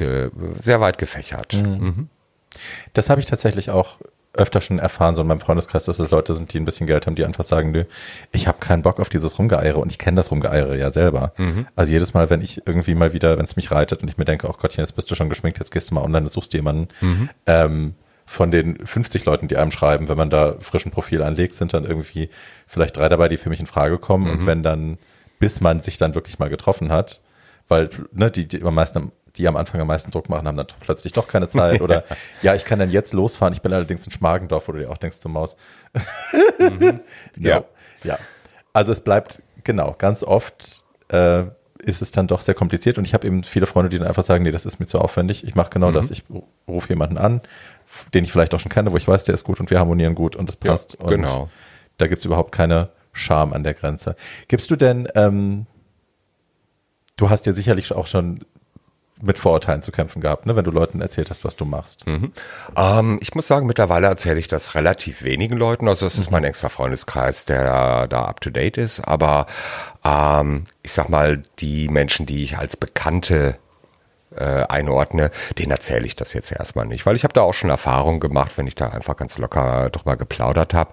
sehr weit gefächert. Mhm. Mhm.
Das habe ich tatsächlich auch öfter schon erfahren, so in meinem Freundeskreis, dass es Leute sind, die ein bisschen Geld haben, die einfach sagen, nö, ich habe keinen Bock auf dieses Rumgeeiere und ich kenne das Rumgeeiere ja selber. Mhm. Also jedes Mal, wenn ich irgendwie mal wieder, wenn es mich reitet und ich mir denke, oh Gottchen, jetzt bist du schon geschminkt, jetzt gehst du mal online und suchst jemanden, mhm. ähm, von den 50 Leuten, die einem schreiben, wenn man da frischen Profil anlegt, sind dann irgendwie vielleicht drei dabei, die für mich in Frage kommen. Mhm. Und wenn dann, bis man sich dann wirklich mal getroffen hat, weil ne, die, die am meisten die am Anfang am meisten Druck machen, haben dann plötzlich doch keine Zeit oder ja, ich kann dann jetzt losfahren. Ich bin allerdings in Schmargendorf, wo du dir auch denkst zum Maus. mhm. ja. ja. Also es bleibt, genau, ganz oft äh, ist es dann doch sehr kompliziert und ich habe eben viele Freunde, die dann einfach sagen, nee, das ist mir zu aufwendig. Ich mache genau mhm. das. Ich rufe jemanden an, den ich vielleicht auch schon kenne, wo ich weiß, der ist gut und wir harmonieren gut und das passt.
Ja, genau. Und
da gibt's überhaupt keine Scham an der Grenze. Gibst du denn ähm, du hast ja sicherlich auch schon mit Vorurteilen zu kämpfen gehabt, ne, wenn du Leuten erzählt hast, was du machst.
Mhm. Ähm, ich muss sagen, mittlerweile erzähle ich das relativ wenigen Leuten. Also das ist mhm. mein extra Freundeskreis, der da up to date ist. Aber ähm, ich sag mal, die Menschen, die ich als Bekannte äh, einordne, den erzähle ich das jetzt erstmal nicht, weil ich habe da auch schon Erfahrungen gemacht, wenn ich da einfach ganz locker drüber geplaudert habe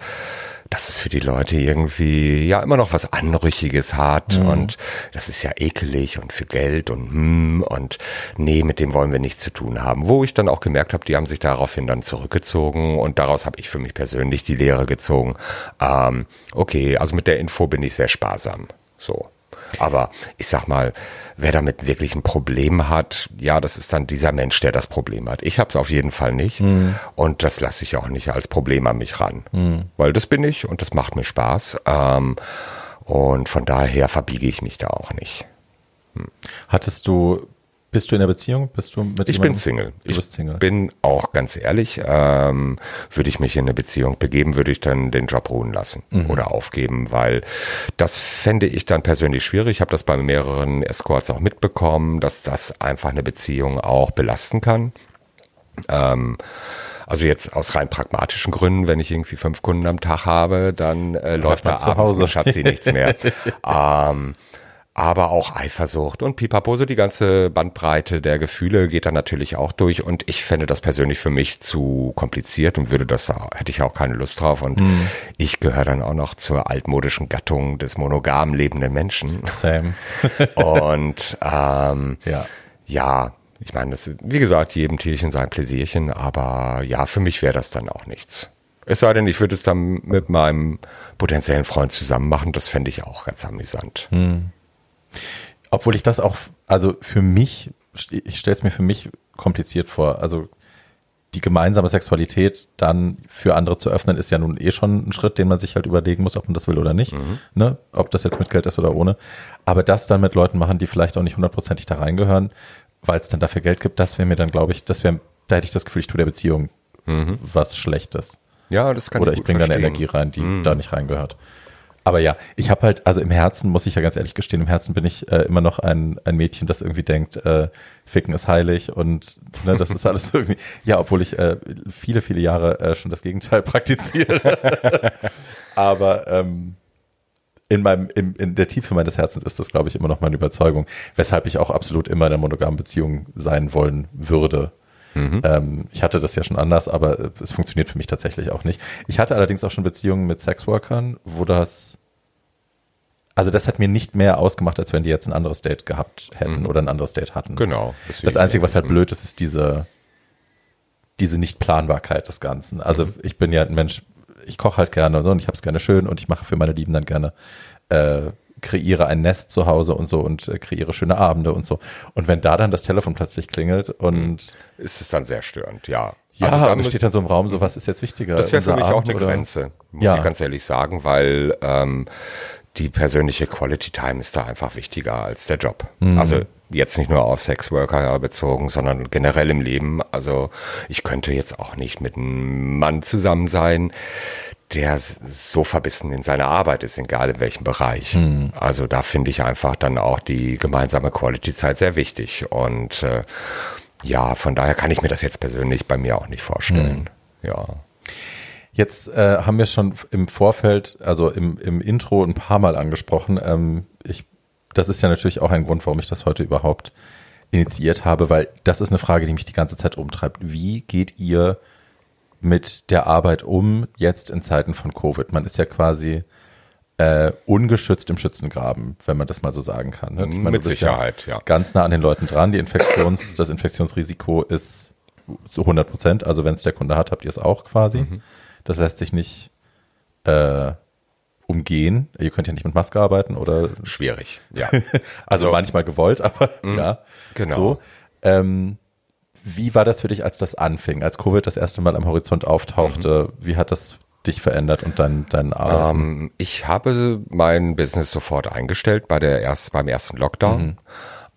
dass es für die Leute irgendwie ja immer noch was Anrüchiges hat mhm. und das ist ja ekelig und für Geld und hm und nee, mit dem wollen wir nichts zu tun haben. Wo ich dann auch gemerkt habe, die haben sich daraufhin dann zurückgezogen und daraus habe ich für mich persönlich die Lehre gezogen. Ähm, okay, also mit der Info bin ich sehr sparsam. So. Aber ich sag mal, wer damit wirklich ein Problem hat, ja, das ist dann dieser Mensch, der das Problem hat. Ich habe es auf jeden Fall nicht mhm. und das lasse ich auch nicht als Problem an mich ran, mhm. weil das bin ich und das macht mir Spaß ähm, und von daher verbiege ich mich da auch nicht.
Hm. Hattest du bist du in der Beziehung? Bist du mit
Ich bin Single. Du bist Single. Ich bin auch ganz ehrlich, ähm, würde ich mich in eine Beziehung begeben, würde ich dann den Job ruhen lassen mhm. oder aufgeben, weil das fände ich dann persönlich schwierig. Ich habe das bei mehreren Escorts auch mitbekommen, dass das einfach eine Beziehung auch belasten kann. Ähm, also jetzt aus rein pragmatischen Gründen, wenn ich irgendwie fünf Kunden am Tag habe, dann äh, läuft da abends mit Schatzi nichts mehr. ähm, aber auch Eifersucht und Pipapo, so die ganze Bandbreite der Gefühle geht da natürlich auch durch und ich fände das persönlich für mich zu kompliziert und würde das, hätte ich auch keine Lust drauf und mm. ich gehöre dann auch noch zur altmodischen Gattung des monogam lebenden Menschen.
Same.
und ähm, ja. ja, ich meine, das, wie gesagt, jedem Tierchen sein Pläsierchen, aber ja, für mich wäre das dann auch nichts. Es sei denn, ich würde es dann mit meinem potenziellen Freund zusammen machen, das fände ich auch ganz amüsant.
Mm. Obwohl ich das auch, also für mich, ich stelle es mir für mich kompliziert vor. Also die gemeinsame Sexualität dann für andere zu öffnen, ist ja nun eh schon ein Schritt, den man sich halt überlegen muss, ob man das will oder nicht. Mhm. Ne? Ob das jetzt mit Geld ist oder ohne. Aber das dann mit Leuten machen, die vielleicht auch nicht hundertprozentig da reingehören, weil es dann dafür Geld gibt, das wäre mir dann, glaube ich, das wäre, da hätte ich das Gefühl, ich tue der Beziehung mhm. was Schlechtes.
Ja, das kann
Oder ich, ich bringe da eine Energie rein, die mhm. da nicht reingehört. Aber ja, ich habe halt, also im Herzen, muss ich ja ganz ehrlich gestehen, im Herzen bin ich äh, immer noch ein, ein Mädchen, das irgendwie denkt, äh, Ficken ist heilig und ne, das ist alles irgendwie, ja, obwohl ich äh, viele, viele Jahre äh, schon das Gegenteil praktiziere. Aber ähm, in meinem, in, in der Tiefe meines Herzens ist das, glaube ich, immer noch meine Überzeugung, weshalb ich auch absolut immer in einer monogamen Beziehung sein wollen würde. Mhm. Ähm, ich hatte das ja schon anders, aber es funktioniert für mich tatsächlich auch nicht. Ich hatte allerdings auch schon Beziehungen mit Sexworkern, wo das, also das hat mir nicht mehr ausgemacht, als wenn die jetzt ein anderes Date gehabt hätten mhm. oder ein anderes Date hatten.
Genau.
Das Einzige, was halt blöd ist, ist diese, diese Nichtplanbarkeit des Ganzen. Also mhm. ich bin ja ein Mensch, ich koche halt gerne und, so, und ich habe es gerne schön und ich mache für meine Lieben dann gerne äh, kreiere ein Nest zu Hause und so und äh, kreiere schöne Abende und so. Und wenn da dann das Telefon plötzlich klingelt und hm.
ist es dann sehr störend, ja.
Ja, also da steht dann so im Raum, so was ist jetzt wichtiger?
Das wäre für mich Abend, auch eine oder? Grenze, muss ja. ich ganz ehrlich sagen, weil ähm, die persönliche Quality Time ist da einfach wichtiger als der Job. Mhm. Also jetzt nicht nur aus Sexworker bezogen, sondern generell im Leben. Also ich könnte jetzt auch nicht mit einem Mann zusammen sein, der so verbissen in seiner Arbeit ist, egal in welchem Bereich. Mhm. Also da finde ich einfach dann auch die gemeinsame Quality-Zeit sehr wichtig. Und äh, ja, von daher kann ich mir das jetzt persönlich bei mir auch nicht vorstellen. Mhm. Ja.
Jetzt äh, haben wir schon im Vorfeld, also im, im Intro ein paar Mal angesprochen. Ähm, ich, das ist ja natürlich auch ein Grund, warum ich das heute überhaupt initiiert habe, weil das ist eine Frage, die mich die ganze Zeit umtreibt. Wie geht ihr mit der Arbeit um jetzt in Zeiten von Covid? Man ist ja quasi äh, ungeschützt im Schützengraben, wenn man das mal so sagen kann. Ne?
Meine, mit Sicherheit, ja, ja.
Ganz nah an den Leuten dran. Die Infektions, das Infektionsrisiko ist zu 100 Prozent. Also wenn es der Kunde hat, habt ihr es auch quasi. Mhm. Das lässt sich nicht äh, umgehen. Ihr könnt ja nicht mit Maske arbeiten oder
schwierig.
Ja, also, also manchmal gewollt, aber mh, ja,
genau.
So. Ähm, wie war das für dich, als das anfing, als Covid das erste Mal am Horizont auftauchte? Mhm. Wie hat das dich verändert und dein, dein
Arbeiten? Ähm, ich habe mein Business sofort eingestellt bei der erst, beim ersten Lockdown. Mhm.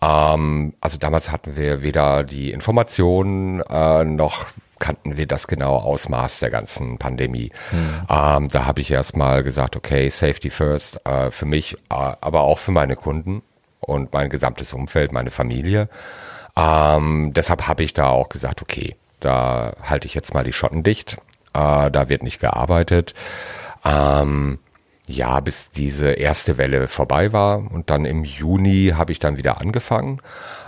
Ähm, also damals hatten wir weder die Informationen äh, noch kannten wir das genaue Ausmaß der ganzen Pandemie. Mhm. Ähm, da habe ich erstmal gesagt, okay, Safety first, äh, für mich, äh, aber auch für meine Kunden und mein gesamtes Umfeld, meine Familie. Ähm, deshalb habe ich da auch gesagt, okay, da halte ich jetzt mal die Schotten dicht. Äh, da wird nicht gearbeitet. Ähm, ja, bis diese erste Welle vorbei war. Und dann im Juni habe ich dann wieder angefangen,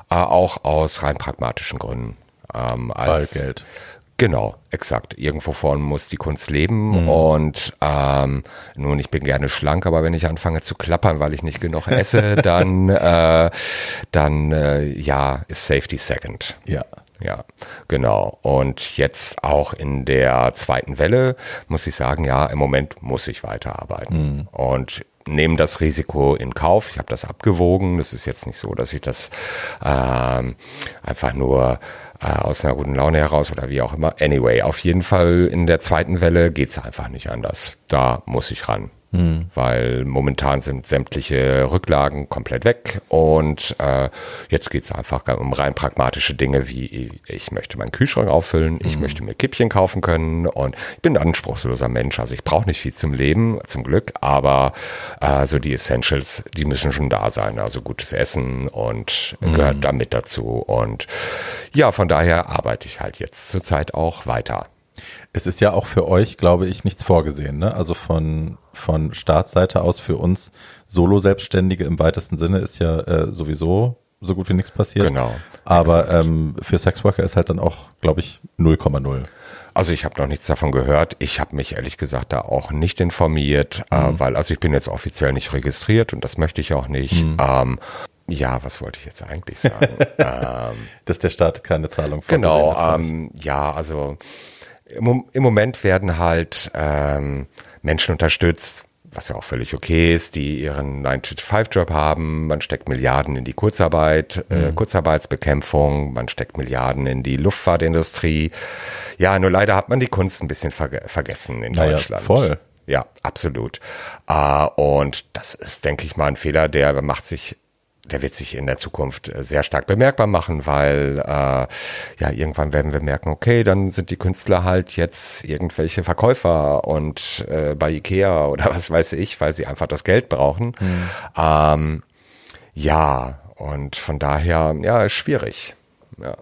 äh, auch aus rein pragmatischen Gründen.
Ähm, als, Weil Geld.
Genau, exakt. Irgendwo vorn muss die Kunst leben mhm. und ähm, nun, ich bin gerne schlank, aber wenn ich anfange zu klappern, weil ich nicht genug esse, dann, äh, dann äh, ja, ist Safety second.
Ja.
Ja, genau. Und jetzt auch in der zweiten Welle muss ich sagen, ja, im Moment muss ich weiterarbeiten. Mhm. Und nehme das Risiko in Kauf. Ich habe das abgewogen. Das ist jetzt nicht so, dass ich das ähm, einfach nur aus einer guten Laune heraus oder wie auch immer. Anyway, auf jeden Fall in der zweiten Welle geht's einfach nicht anders. Da muss ich ran. Mhm. Weil momentan sind sämtliche Rücklagen komplett weg und äh, jetzt geht es einfach um rein pragmatische Dinge wie ich möchte meinen Kühlschrank auffüllen, mhm. ich hm. möchte mir Kippchen kaufen können und ich bin ein anspruchsloser Mensch. Also ich brauche nicht viel zum Leben, zum Glück, aber äh, so die Essentials, die müssen schon da sein. Also gutes Essen und mhm. gehört da mit dazu. Und ja, von daher arbeite ich halt jetzt zurzeit auch weiter.
Es ist ja auch für euch, glaube ich, nichts vorgesehen. Ne? Also von, von Staatsseite aus für uns Solo-Selbstständige im weitesten Sinne ist ja äh, sowieso so gut wie nichts passiert.
Genau.
Aber ähm, für Sexworker ist halt dann auch, glaube ich, 0,0.
Also ich habe noch nichts davon gehört. Ich habe mich ehrlich gesagt da auch nicht informiert, äh, mhm. äh, weil also ich bin jetzt offiziell nicht registriert und das möchte ich auch nicht. Mhm. Ähm, ja, was wollte ich jetzt eigentlich sagen?
ähm, Dass der Staat keine Zahlung
Genau, ähm, ja, also im, im Moment werden halt ähm, Menschen unterstützt, was ja auch völlig okay ist, die ihren 9-to-5-Job haben. Man steckt Milliarden in die Kurzarbeit, äh, mhm. äh, Kurzarbeitsbekämpfung, man steckt Milliarden in die Luftfahrtindustrie. Ja, nur leider hat man die Kunst ein bisschen ver vergessen in naja, Deutschland.
Voll.
Ja, absolut. Uh, und das ist, denke ich mal, ein Fehler, der macht sich der wird sich in der Zukunft äh, sehr stark bemerkbar machen, weil äh, ja irgendwann werden wir merken, okay, dann sind die Künstler halt jetzt irgendwelche Verkäufer und äh, bei Ikea oder was weiß ich, weil sie einfach das Geld brauchen. Mhm. Ähm, ja, und von daher, ja, ist schwierig. Ja.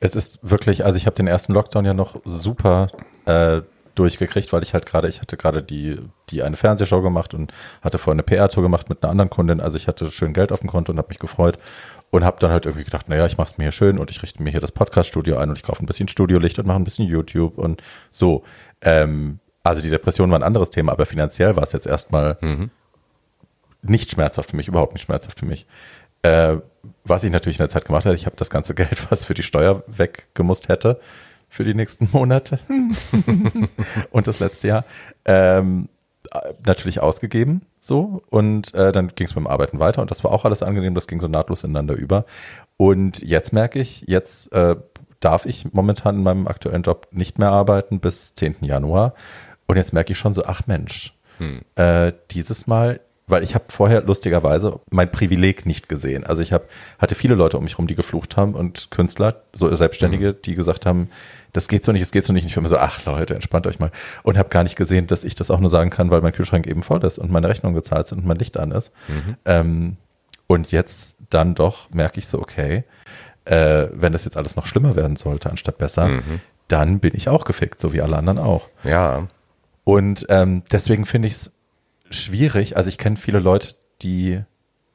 Es ist wirklich, also ich habe den ersten Lockdown ja noch super äh, durchgekriegt, weil ich halt gerade, ich hatte gerade die, die eine Fernsehshow gemacht und hatte vorher eine PR-Tour gemacht mit einer anderen Kundin. Also ich hatte schön Geld auf dem Konto und habe mich gefreut und habe dann halt irgendwie gedacht, naja, ich mache es mir hier schön und ich richte mir hier das Podcast-Studio ein und ich kaufe ein bisschen Studiolicht und mache ein bisschen YouTube und so. Ähm, also die Depression war ein anderes Thema, aber finanziell war es jetzt erstmal mhm. nicht schmerzhaft für mich, überhaupt nicht schmerzhaft für mich. Äh, was ich natürlich in der Zeit gemacht habe, ich habe das ganze Geld, was für die Steuer weggemusst hätte, für die nächsten Monate und das letzte Jahr ähm, natürlich ausgegeben so und äh, dann ging es mit dem Arbeiten weiter und das war auch alles angenehm, das ging so nahtlos ineinander über und jetzt merke ich, jetzt äh, darf ich momentan in meinem aktuellen Job nicht mehr arbeiten bis 10. Januar und jetzt merke ich schon so, ach Mensch, hm. äh, dieses Mal weil ich habe vorher lustigerweise mein Privileg nicht gesehen. Also ich hab, hatte viele Leute um mich rum, die geflucht haben und Künstler, so Selbstständige, mhm. die gesagt haben, das geht so nicht, es geht so nicht. Ich war mir so, ach Leute, entspannt euch mal. Und habe gar nicht gesehen, dass ich das auch nur sagen kann, weil mein Kühlschrank eben voll ist und meine Rechnung gezahlt sind und mein Licht an ist. Mhm. Ähm, und jetzt dann doch merke ich so, okay, äh, wenn das jetzt alles noch schlimmer werden sollte, anstatt besser, mhm. dann bin ich auch gefickt, so wie alle anderen auch.
Ja.
Und ähm, deswegen finde ich es schwierig. Also ich kenne viele Leute, die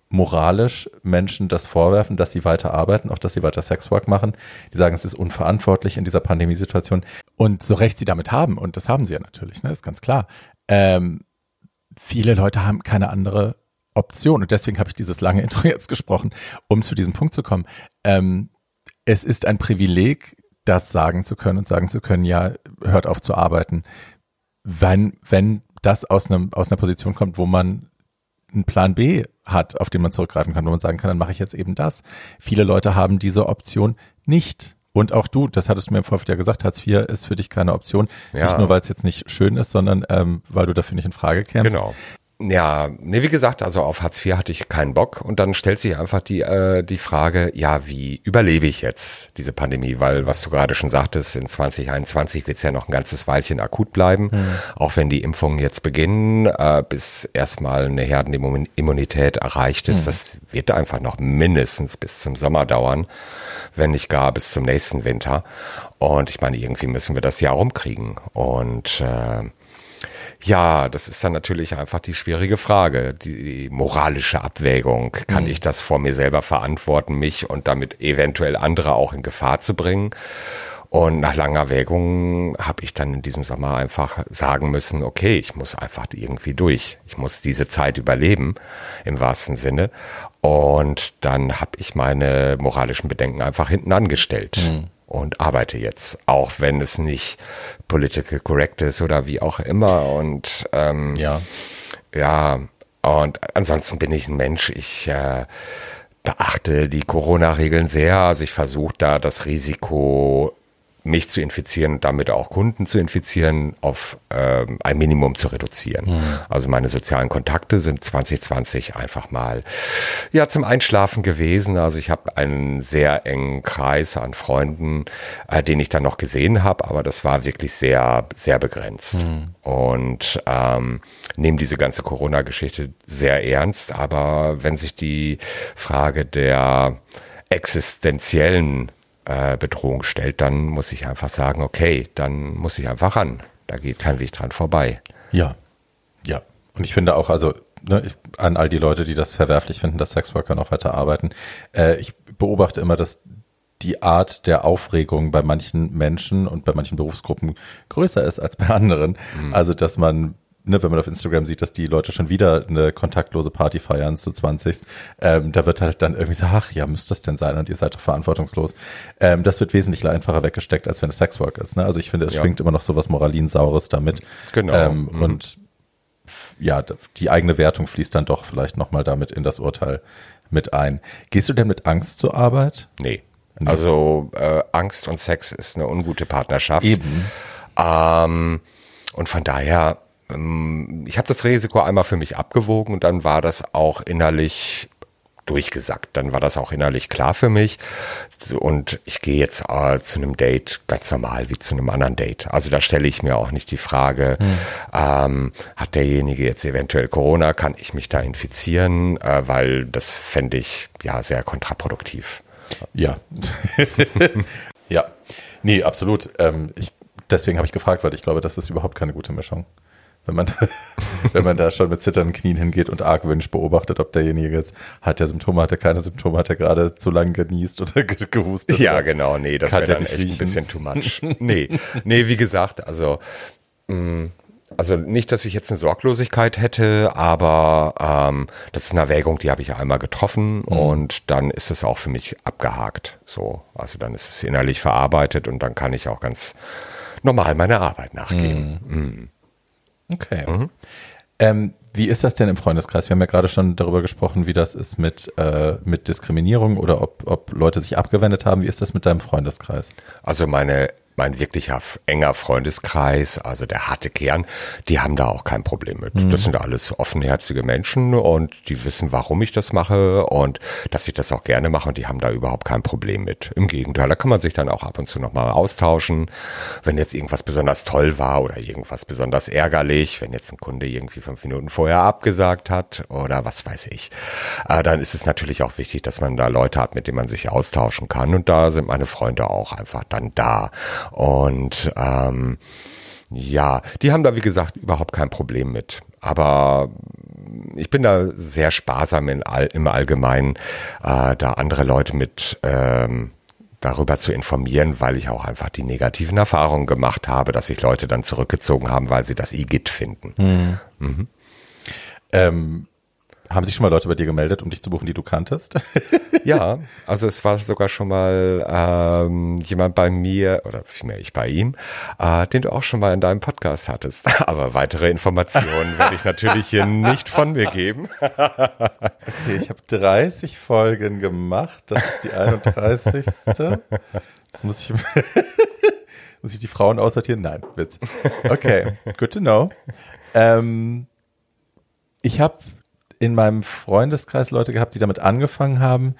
moralisch Menschen das vorwerfen, dass sie weiter arbeiten, auch dass sie weiter Sexwork machen. Die sagen, es ist unverantwortlich in dieser Pandemiesituation. Und so recht sie damit haben, und das haben sie ja natürlich, ne, ist ganz klar. Ähm, viele Leute haben keine andere Option. Und deswegen habe ich dieses lange Intro jetzt gesprochen, um zu diesem Punkt zu kommen. Ähm, es ist ein Privileg, das sagen zu können und sagen zu können, ja, hört auf zu arbeiten. Wenn, wenn das aus, einem, aus einer Position kommt, wo man einen Plan B hat, auf den man zurückgreifen kann, wo man sagen kann, dann mache ich jetzt eben das. Viele Leute haben diese Option nicht. Und auch du, das hattest du mir im Vorfeld ja gesagt, Hartz IV ist für dich keine Option. Ja. Nicht nur, weil es jetzt nicht schön ist, sondern ähm, weil du dafür nicht in Frage kämst.
Genau. Ja, nee, wie gesagt, also auf Hartz IV hatte ich keinen Bock und dann stellt sich einfach die, äh, die Frage, ja, wie überlebe ich jetzt diese Pandemie? Weil, was du gerade schon sagtest, in 2021 wird es ja noch ein ganzes Weilchen akut bleiben, mhm. auch wenn die Impfungen jetzt beginnen, äh, bis erstmal eine Herdenimmunität erreicht ist. Mhm. Das wird einfach noch mindestens bis zum Sommer dauern, wenn nicht gar bis zum nächsten Winter. Und ich meine, irgendwie müssen wir das Jahr rumkriegen. Und äh, ja, das ist dann natürlich einfach die schwierige Frage, die, die moralische Abwägung. Kann mhm. ich das vor mir selber verantworten, mich und damit eventuell andere auch in Gefahr zu bringen? Und nach langer Wägung habe ich dann in diesem Sommer einfach sagen müssen, okay, ich muss einfach irgendwie durch. Ich muss diese Zeit überleben, im wahrsten Sinne. Und dann habe ich meine moralischen Bedenken einfach hinten angestellt. Mhm und arbeite jetzt, auch wenn es nicht political correct ist oder wie auch immer. Und ähm, ja, ja. Und ansonsten bin ich ein Mensch. Ich äh, beachte die Corona-Regeln sehr. Also ich versuche da das Risiko mich zu infizieren und damit auch Kunden zu infizieren, auf ähm, ein Minimum zu reduzieren. Mhm. Also meine sozialen Kontakte sind 2020 einfach mal ja zum Einschlafen gewesen. Also ich habe einen sehr engen Kreis an Freunden, äh, den ich dann noch gesehen habe, aber das war wirklich sehr sehr begrenzt. Mhm. Und ähm, nehme diese ganze Corona-Geschichte sehr ernst. Aber wenn sich die Frage der existenziellen äh, Bedrohung stellt, dann muss ich einfach sagen, okay, dann muss ich einfach ran. Da geht kein Weg dran vorbei.
Ja, ja. Und ich finde auch, also ne, ich, an all die Leute, die das verwerflich finden, dass Sexworker noch weiter arbeiten, äh, ich beobachte immer, dass die Art der Aufregung bei manchen Menschen und bei manchen Berufsgruppen größer ist als bei anderen. Mhm. Also, dass man ne, wenn man auf Instagram sieht, dass die Leute schon wieder eine kontaktlose Party feiern zu 20, ähm, da wird halt dann irgendwie so, ach ja, müsste das denn sein und ihr seid doch verantwortungslos. Ähm, das wird wesentlich einfacher weggesteckt, als wenn es Sexwork ist. Ne? Also ich finde, es ja. schwingt immer noch so was Moralinsaures damit.
Genau.
Ähm, mhm. Und ja, die eigene Wertung fließt dann doch vielleicht nochmal damit in das Urteil mit ein. Gehst du denn mit Angst zur Arbeit?
Nee. nee. Also äh, Angst und Sex ist eine ungute Partnerschaft.
Eben.
Ähm, und von daher ich habe das Risiko einmal für mich abgewogen und dann war das auch innerlich durchgesackt. Dann war das auch innerlich klar für mich. Und ich gehe jetzt äh, zu einem Date ganz normal wie zu einem anderen Date. Also da stelle ich mir auch nicht die Frage, hm. ähm, hat derjenige jetzt eventuell Corona, kann ich mich da infizieren? Äh, weil das fände ich ja sehr kontraproduktiv.
Ja. ja. Nee, absolut. Ähm, ich, deswegen habe ich gefragt, weil ich glaube, das ist überhaupt keine gute Mischung wenn man, wenn man da schon mit zitternden Knien hingeht und argwöhnisch beobachtet, ob derjenige jetzt hat der Symptome, hat er keine Symptome, hat er gerade zu lange genießt oder gehustet.
Ja, genau, nee, das wäre dann echt riechen. ein bisschen too much. Nee, nee, wie gesagt, also, mh, mm, also nicht, dass ich jetzt eine Sorglosigkeit hätte, aber ähm, das ist eine Erwägung, die habe ich ja einmal getroffen mhm. und dann ist es auch für mich abgehakt. So, also dann ist es innerlich verarbeitet und dann kann ich auch ganz normal meiner Arbeit nachgehen. Mhm. Mhm.
Okay. Mhm. Ähm, wie ist das denn im Freundeskreis? Wir haben ja gerade schon darüber gesprochen, wie das ist mit, äh, mit Diskriminierung oder ob, ob Leute sich abgewendet haben. Wie ist das mit deinem Freundeskreis?
Also meine mein wirklicher enger Freundeskreis, also der harte Kern, die haben da auch kein Problem mit. Mhm. Das sind alles offenherzige Menschen und die wissen, warum ich das mache und dass ich das auch gerne mache und die haben da überhaupt kein Problem mit. Im Gegenteil, da kann man sich dann auch ab und zu nochmal austauschen, wenn jetzt irgendwas besonders toll war oder irgendwas besonders ärgerlich, wenn jetzt ein Kunde irgendwie fünf Minuten vorher abgesagt hat oder was weiß ich. Äh, dann ist es natürlich auch wichtig, dass man da Leute hat, mit denen man sich austauschen kann und da sind meine Freunde auch einfach dann da. Und ähm, ja, die haben da, wie gesagt, überhaupt kein Problem mit. Aber ich bin da sehr sparsam in all, im Allgemeinen, äh, da andere Leute mit ähm, darüber zu informieren, weil ich auch einfach die negativen Erfahrungen gemacht habe, dass sich Leute dann zurückgezogen haben, weil sie das Igitt finden. Mhm.
Mhm. Ähm, haben sich schon mal Leute bei dir gemeldet, um dich zu buchen, die du kanntest?
ja, also es war sogar schon mal ähm, jemand bei mir, oder vielmehr ich bei ihm, äh, den du auch schon mal in deinem Podcast hattest. Aber weitere Informationen werde ich natürlich hier nicht von mir geben.
okay, ich habe 30 Folgen gemacht, das ist die 31. Jetzt muss ich, muss ich die Frauen aussortieren? Nein, Witz. Okay, good to know. Ähm, ich habe in meinem Freundeskreis Leute gehabt, die damit angefangen haben,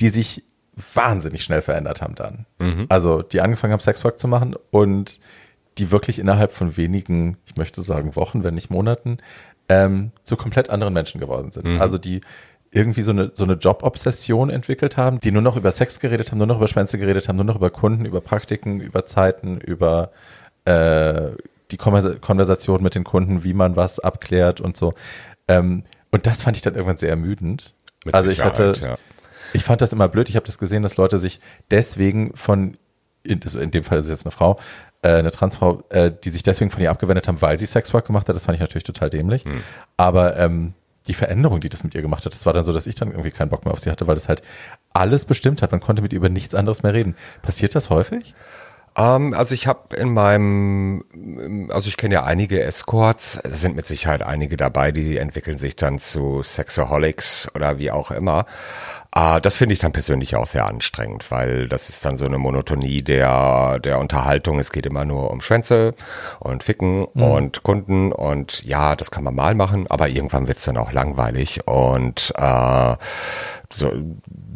die sich wahnsinnig schnell verändert haben dann. Mhm. Also die angefangen haben, Sexwork zu machen und die wirklich innerhalb von wenigen, ich möchte sagen Wochen, wenn nicht Monaten, ähm, zu komplett anderen Menschen geworden sind. Mhm. Also die irgendwie so eine, so eine Job-Obsession entwickelt haben, die nur noch über Sex geredet haben, nur noch über Schwänze geredet haben, nur noch über Kunden, über Praktiken, über Zeiten, über äh, die Konversation mit den Kunden, wie man was abklärt und so. Ähm, und das fand ich dann irgendwann sehr ermüdend. Mit also ich hatte, ja. ich fand das immer blöd. Ich habe das gesehen, dass Leute sich deswegen von, in, in dem Fall ist es jetzt eine Frau, äh, eine Transfrau, äh, die sich deswegen von ihr abgewendet haben, weil sie Sexwork gemacht hat. Das fand ich natürlich total dämlich. Hm. Aber ähm, die Veränderung, die das mit ihr gemacht hat, das war dann so, dass ich dann irgendwie keinen Bock mehr auf sie hatte, weil das halt alles bestimmt hat. Man konnte mit ihr über nichts anderes mehr reden. Passiert das häufig?
Ähm, also ich habe in meinem, also ich kenne ja einige Escorts, es sind mit Sicherheit einige dabei, die entwickeln sich dann zu Sexaholics oder wie auch immer. Uh, das finde ich dann persönlich auch sehr anstrengend, weil das ist dann so eine Monotonie der, der Unterhaltung. Es geht immer nur um Schwänze und Ficken mhm. und Kunden und ja, das kann man mal machen, aber irgendwann wird's dann auch langweilig und uh, so,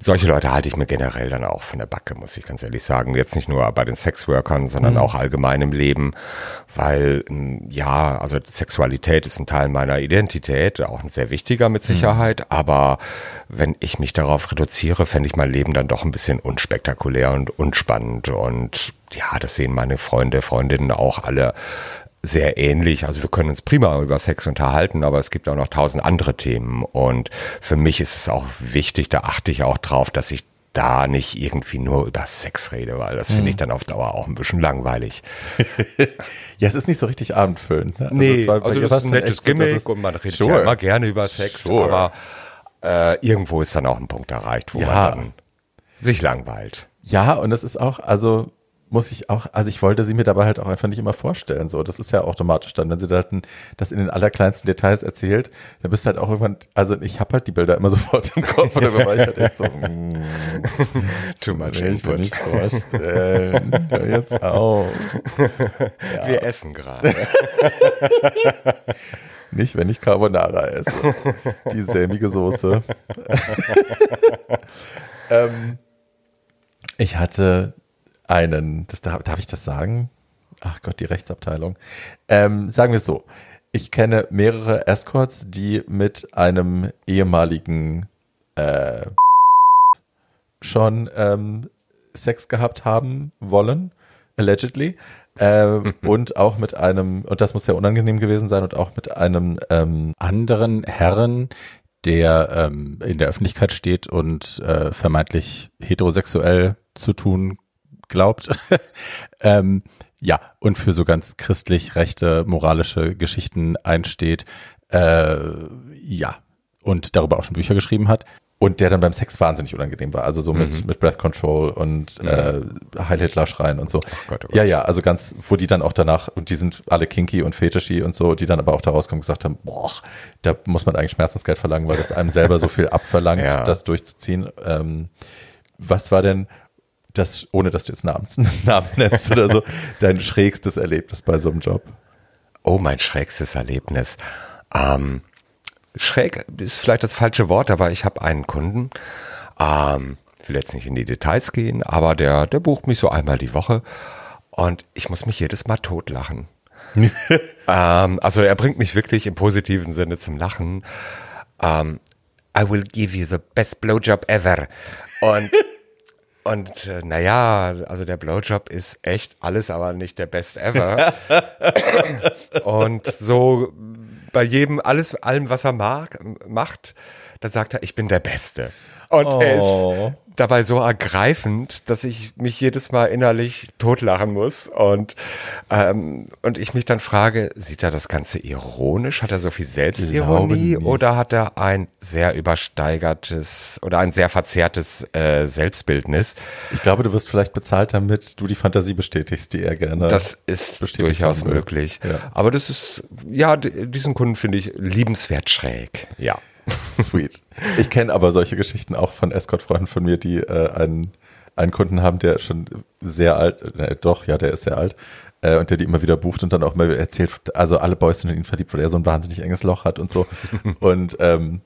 solche Leute halte ich mir generell dann auch von der Backe, muss ich ganz ehrlich sagen. Jetzt nicht nur bei den Sexworkern, sondern mhm. auch allgemein im Leben, weil hm, ja, also Sexualität ist ein Teil meiner Identität, auch ein sehr wichtiger mit mhm. Sicherheit, mhm. aber wenn ich mich darauf reduziere, fände ich mein Leben dann doch ein bisschen unspektakulär und unspannend und ja, das sehen meine Freunde, Freundinnen auch alle sehr ähnlich. Also wir können uns prima über Sex unterhalten, aber es gibt auch noch tausend andere Themen. Und für mich ist es auch wichtig, da achte ich auch drauf, dass ich da nicht irgendwie nur über Sex rede, weil das finde ich mhm. dann auf Dauer auch ein bisschen langweilig.
ja, es ist nicht so richtig abendfüllend.
Ne? Also nee, also das ist ein nettes Gimmick und man redet sure. ja immer gerne über Sex, sure. aber äh, irgendwo ist dann auch ein Punkt erreicht, wo ja. man dann sich langweilt.
Ja, und das ist auch, also muss ich auch, also ich wollte sie mir dabei halt auch einfach nicht immer vorstellen. So, das ist ja automatisch dann, wenn sie da halt das in den allerkleinsten Details erzählt, dann bist du halt auch irgendwann, also ich habe halt die Bilder immer sofort im Kopf und dann war ich halt echt so, mm,
too much
nee, ich nicht vorstellen. Hör jetzt auf.
Ja. Wir essen gerade.
Nicht, wenn ich Carbonara esse. Die sämige Soße. ähm, ich hatte einen, das darf, darf ich das sagen? Ach Gott, die Rechtsabteilung. Ähm, sagen wir es so. Ich kenne mehrere Escorts, die mit einem ehemaligen äh, schon ähm, Sex gehabt haben wollen, allegedly. Äh, und auch mit einem, und das muss sehr unangenehm gewesen sein, und auch mit einem ähm, anderen Herren, der ähm, in der Öffentlichkeit steht und äh, vermeintlich heterosexuell zu tun glaubt. ähm, ja, und für so ganz christlich rechte, moralische Geschichten einsteht. Äh, ja, und darüber auch schon Bücher geschrieben hat. Und der dann beim Sex wahnsinnig unangenehm war. Also so mit, mhm. mit Breath Control und mhm. äh, Heil Hitler schreien und so. Gott, oh Gott. Ja, ja, also ganz, wo die dann auch danach, und die sind alle kinky und fetischi und so, die dann aber auch da rauskommen und gesagt haben, boah, da muss man eigentlich Schmerzensgeld verlangen, weil das einem selber so viel abverlangt, ja. das durchzuziehen. Ähm, was war denn, das, ohne dass du jetzt Namens, Namen nennst oder so, dein schrägstes Erlebnis bei so einem Job?
Oh, mein schrägstes Erlebnis. Ähm, schräg ist vielleicht das falsche Wort, aber ich habe einen Kunden, ähm, ich will jetzt nicht in die Details gehen, aber der, der bucht mich so einmal die Woche und ich muss mich jedes Mal totlachen. ähm, also er bringt mich wirklich im positiven Sinne zum Lachen. Ähm, I will give you the best blowjob ever. Und und äh, naja, also der Blowjob ist echt alles, aber nicht der Best ever. und so bei jedem, alles, allem, was er mag, macht, da sagt er, ich bin der Beste. Und oh. er ist oh dabei so ergreifend, dass ich mich jedes Mal innerlich totlachen muss und ähm, und ich mich dann frage, sieht er das Ganze ironisch? Hat er so viel Selbstironie oder hat er ein sehr übersteigertes oder ein sehr verzerrtes äh, Selbstbildnis?
Ich glaube, du wirst vielleicht bezahlt, damit du die Fantasie bestätigst, die er gerne.
Das ist durchaus möglich. Ja. Aber das ist ja diesen Kunden finde ich liebenswert schräg. Ja.
Sweet. Ich kenne aber solche Geschichten auch von Escort-Freunden von mir, die äh, einen, einen Kunden haben, der schon sehr alt, äh, doch, ja, der ist sehr alt, äh, und der die immer wieder bucht und dann auch immer erzählt, also alle Boys sind in ihn verliebt, weil er so ein wahnsinnig enges Loch hat und so. und ähm,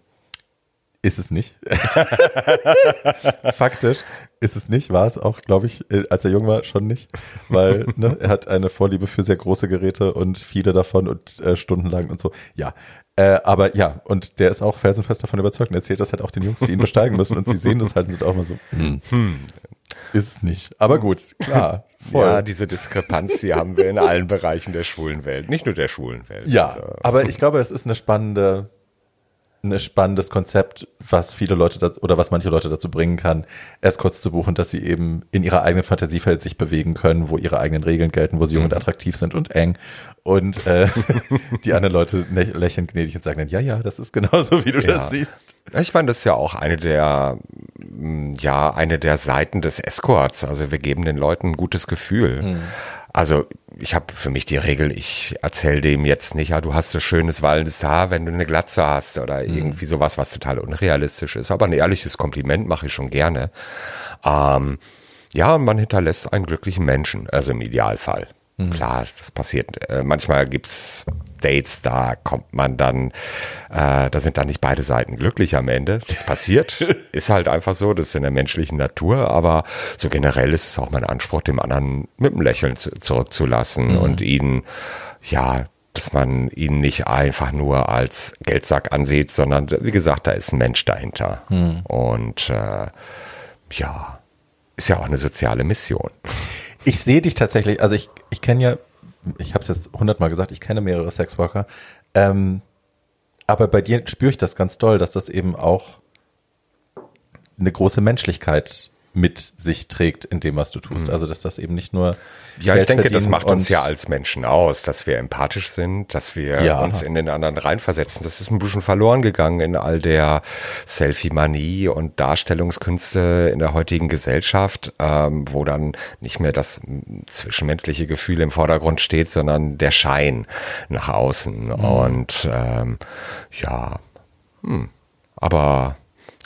ist es nicht. Faktisch ist es nicht, war es auch, glaube ich, äh, als er jung war, schon nicht, weil ne, er hat eine Vorliebe für sehr große Geräte und viele davon und äh, stundenlang und so. Ja, äh, aber ja, und der ist auch felsenfest davon überzeugt und erzählt das halt auch den Jungs, die ihn besteigen müssen und sie sehen das halt und sind auch immer so, hm, hm. ist es nicht. Aber gut, klar.
Voll. Ja, diese Diskrepanz, die haben wir in allen Bereichen der schwulen Welt, nicht nur der schwulen Welt.
Ja, also. aber ich glaube, es ist eine spannende ein spannendes Konzept, was viele Leute da, oder was manche Leute dazu bringen kann, erst kurz zu buchen, dass sie eben in ihrer eigenen Fantasiefeld sich bewegen können, wo ihre eigenen Regeln gelten, wo sie jung und mhm. attraktiv sind und eng. Und äh, die anderen Leute lächeln gnädig und sagen dann, ja, ja, das ist genauso, wie du ja. das siehst.
Ich meine, das ist ja auch eine der, mm, ja, eine der Seiten des Escorts. Also wir geben den Leuten ein gutes Gefühl. Mhm. Also ich habe für mich die Regel, ich erzähle dem jetzt nicht, ja, du hast so schönes wallendes Haar, wenn du eine Glatze hast oder mhm. irgendwie sowas, was total unrealistisch ist. Aber ein ehrliches Kompliment mache ich schon gerne. Ähm, ja, man hinterlässt einen glücklichen Menschen, also im Idealfall. Mhm. Klar, das passiert. Äh, manchmal gibt's Dates, da kommt man dann, äh, da sind dann nicht beide Seiten glücklich am Ende. Das passiert. ist halt einfach so, das ist in der menschlichen Natur, aber so generell ist es auch mein Anspruch, dem anderen mit einem Lächeln zu, zurückzulassen mhm. und ihn, ja, dass man ihn nicht einfach nur als Geldsack ansieht, sondern wie gesagt, da ist ein Mensch dahinter. Mhm. Und äh, ja, ist ja auch eine soziale Mission.
Ich sehe dich tatsächlich, also ich, ich kenne ja, ich habe es jetzt hundertmal gesagt, ich kenne mehrere Sexworker, ähm, aber bei dir spüre ich das ganz doll, dass das eben auch eine große Menschlichkeit mit sich trägt in dem, was du tust. Mhm. Also, dass das eben nicht nur.
Ja, Geld ich denke, das macht uns ja als Menschen aus, dass wir empathisch sind, dass wir ja. uns in den anderen reinversetzen. Das ist ein bisschen verloren gegangen in all der Selfie-Manie und Darstellungskünste in der heutigen Gesellschaft, ähm, wo dann nicht mehr das zwischenmenschliche Gefühl im Vordergrund steht, sondern der Schein nach außen. Mhm. Und ähm, ja, hm, aber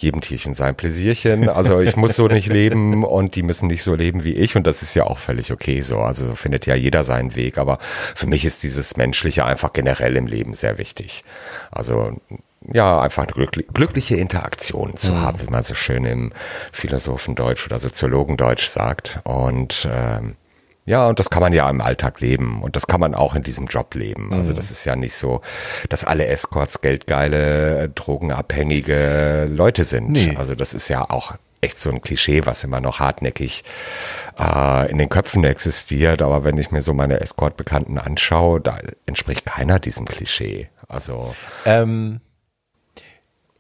jedem Tierchen sein Pläsierchen. Also ich muss so nicht leben und die müssen nicht so leben wie ich und das ist ja auch völlig okay so. Also so findet ja jeder seinen Weg, aber für mich ist dieses Menschliche einfach generell im Leben sehr wichtig. Also ja, einfach eine glückliche Interaktion zu mhm. haben, wie man so schön im Philosophendeutsch oder Soziologendeutsch sagt. Und ähm, ja, und das kann man ja im Alltag leben und das kann man auch in diesem Job leben. Also mhm. das ist ja nicht so, dass alle Escorts geldgeile, drogenabhängige Leute sind. Nee. Also das ist ja auch echt so ein Klischee, was immer noch hartnäckig äh, in den Köpfen existiert. Aber wenn ich mir so meine Escort-Bekannten anschaue, da entspricht keiner diesem Klischee. Also
ähm,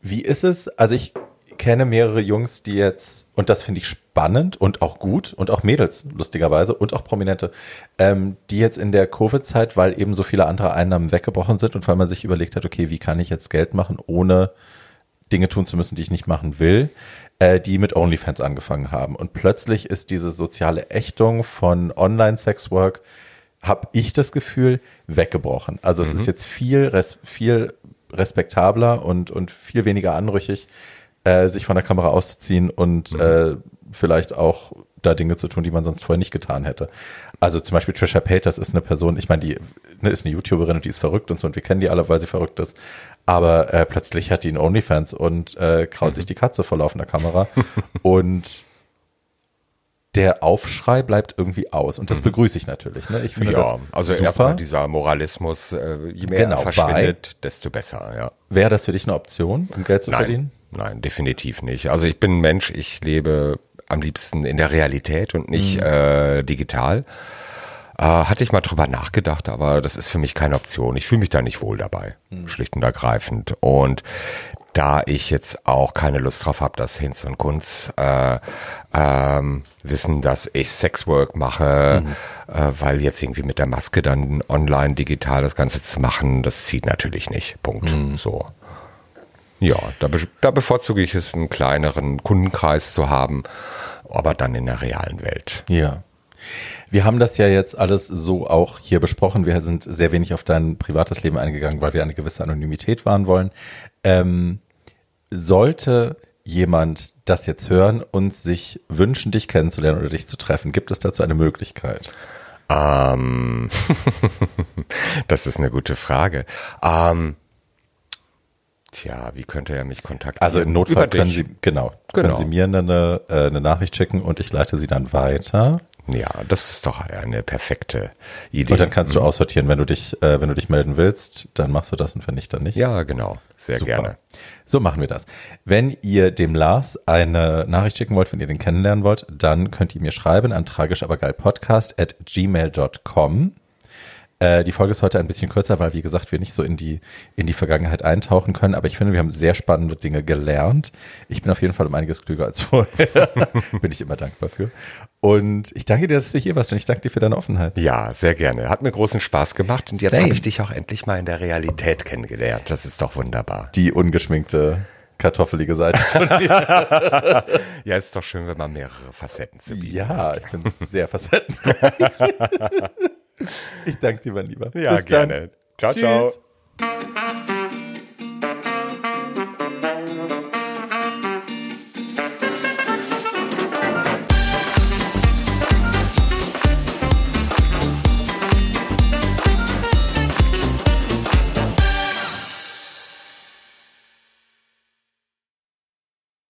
wie ist es? Also ich kenne mehrere Jungs, die jetzt, und das finde ich spannend und auch gut, und auch Mädels, lustigerweise, und auch Prominente, ähm, die jetzt in der Covid-Zeit, weil eben so viele andere Einnahmen weggebrochen sind und weil man sich überlegt hat, okay, wie kann ich jetzt Geld machen, ohne Dinge tun zu müssen, die ich nicht machen will, äh, die mit OnlyFans angefangen haben. Und plötzlich ist diese soziale Ächtung von Online-Sexwork, habe ich das Gefühl, weggebrochen. Also es mhm. ist jetzt viel, res viel respektabler und, und viel weniger anrüchig, äh, sich von der Kamera auszuziehen und mhm. äh, vielleicht auch da Dinge zu tun, die man sonst vorher nicht getan hätte. Also zum Beispiel Trisha Paytas ist eine Person, ich meine, die ne, ist eine YouTuberin und die ist verrückt und so und wir kennen die alle, weil sie verrückt ist. Aber äh, plötzlich hat die einen OnlyFans und äh, kraut mhm. sich die Katze vor laufender Kamera. und der Aufschrei bleibt irgendwie aus. Und das mhm. begrüße ich natürlich. Ne? Ich finde ja,
also erstmal dieser Moralismus, äh, je mehr genau, er verschwindet, desto besser, ja.
Wäre das für dich eine Option, um Geld zu
Nein.
verdienen?
Nein, definitiv nicht. Also ich bin ein Mensch, ich lebe am liebsten in der Realität und nicht mhm. äh, digital. Äh, hatte ich mal drüber nachgedacht, aber das ist für mich keine Option. Ich fühle mich da nicht wohl dabei, mhm. schlicht und ergreifend. Und da ich jetzt auch keine Lust drauf habe, dass Hinz und Kunz äh, ähm, wissen, dass ich Sexwork mache, mhm. äh, weil jetzt irgendwie mit der Maske dann online digital das Ganze zu machen, das zieht natürlich nicht. Punkt. Mhm. So. Ja, da, be da bevorzuge ich es, einen kleineren Kundenkreis zu haben, aber dann in der realen Welt.
Ja. Wir haben das ja jetzt alles so auch hier besprochen. Wir sind sehr wenig auf dein privates Leben eingegangen, weil wir eine gewisse Anonymität wahren wollen. Ähm, sollte jemand das jetzt hören und sich wünschen, dich kennenzulernen oder dich zu treffen, gibt es dazu eine Möglichkeit?
Ähm, das ist eine gute Frage. Ähm, Tja, wie könnte er mich kontaktieren?
Also im Notfall können Sie, genau, genau. können Sie mir eine, äh, eine Nachricht schicken und ich leite sie dann weiter.
Ja, das ist doch eine perfekte Idee.
Und dann kannst du mhm. aussortieren, wenn du dich, äh, wenn du dich melden willst, dann machst du das und wenn nicht, dann nicht.
Ja, genau. Sehr Super. gerne.
So machen wir das. Wenn ihr dem Lars eine Nachricht schicken wollt, wenn ihr den kennenlernen wollt, dann könnt ihr mir schreiben an tragischabergeilpodcast at gmail.com. Äh, die Folge ist heute ein bisschen kürzer, weil, wie gesagt, wir nicht so in die, in die Vergangenheit eintauchen können. Aber ich finde, wir haben sehr spannende Dinge gelernt. Ich bin auf jeden Fall um einiges klüger als vorher. bin ich immer dankbar für. Und ich danke dir, dass du hier warst und ich danke dir für deine Offenheit.
Ja, sehr gerne. Hat mir großen Spaß gemacht und jetzt habe ich dich auch endlich mal in der Realität kennengelernt. Das ist doch wunderbar.
Die ungeschminkte kartoffelige Seite von
mir. ja, ist doch schön, wenn man mehrere Facetten zu
bieten Ja, hat. ich bin sehr facettenreich. Ich danke dir, mein Lieber.
Ja, Bis gerne. Dann. Ciao, Tschüss. ciao.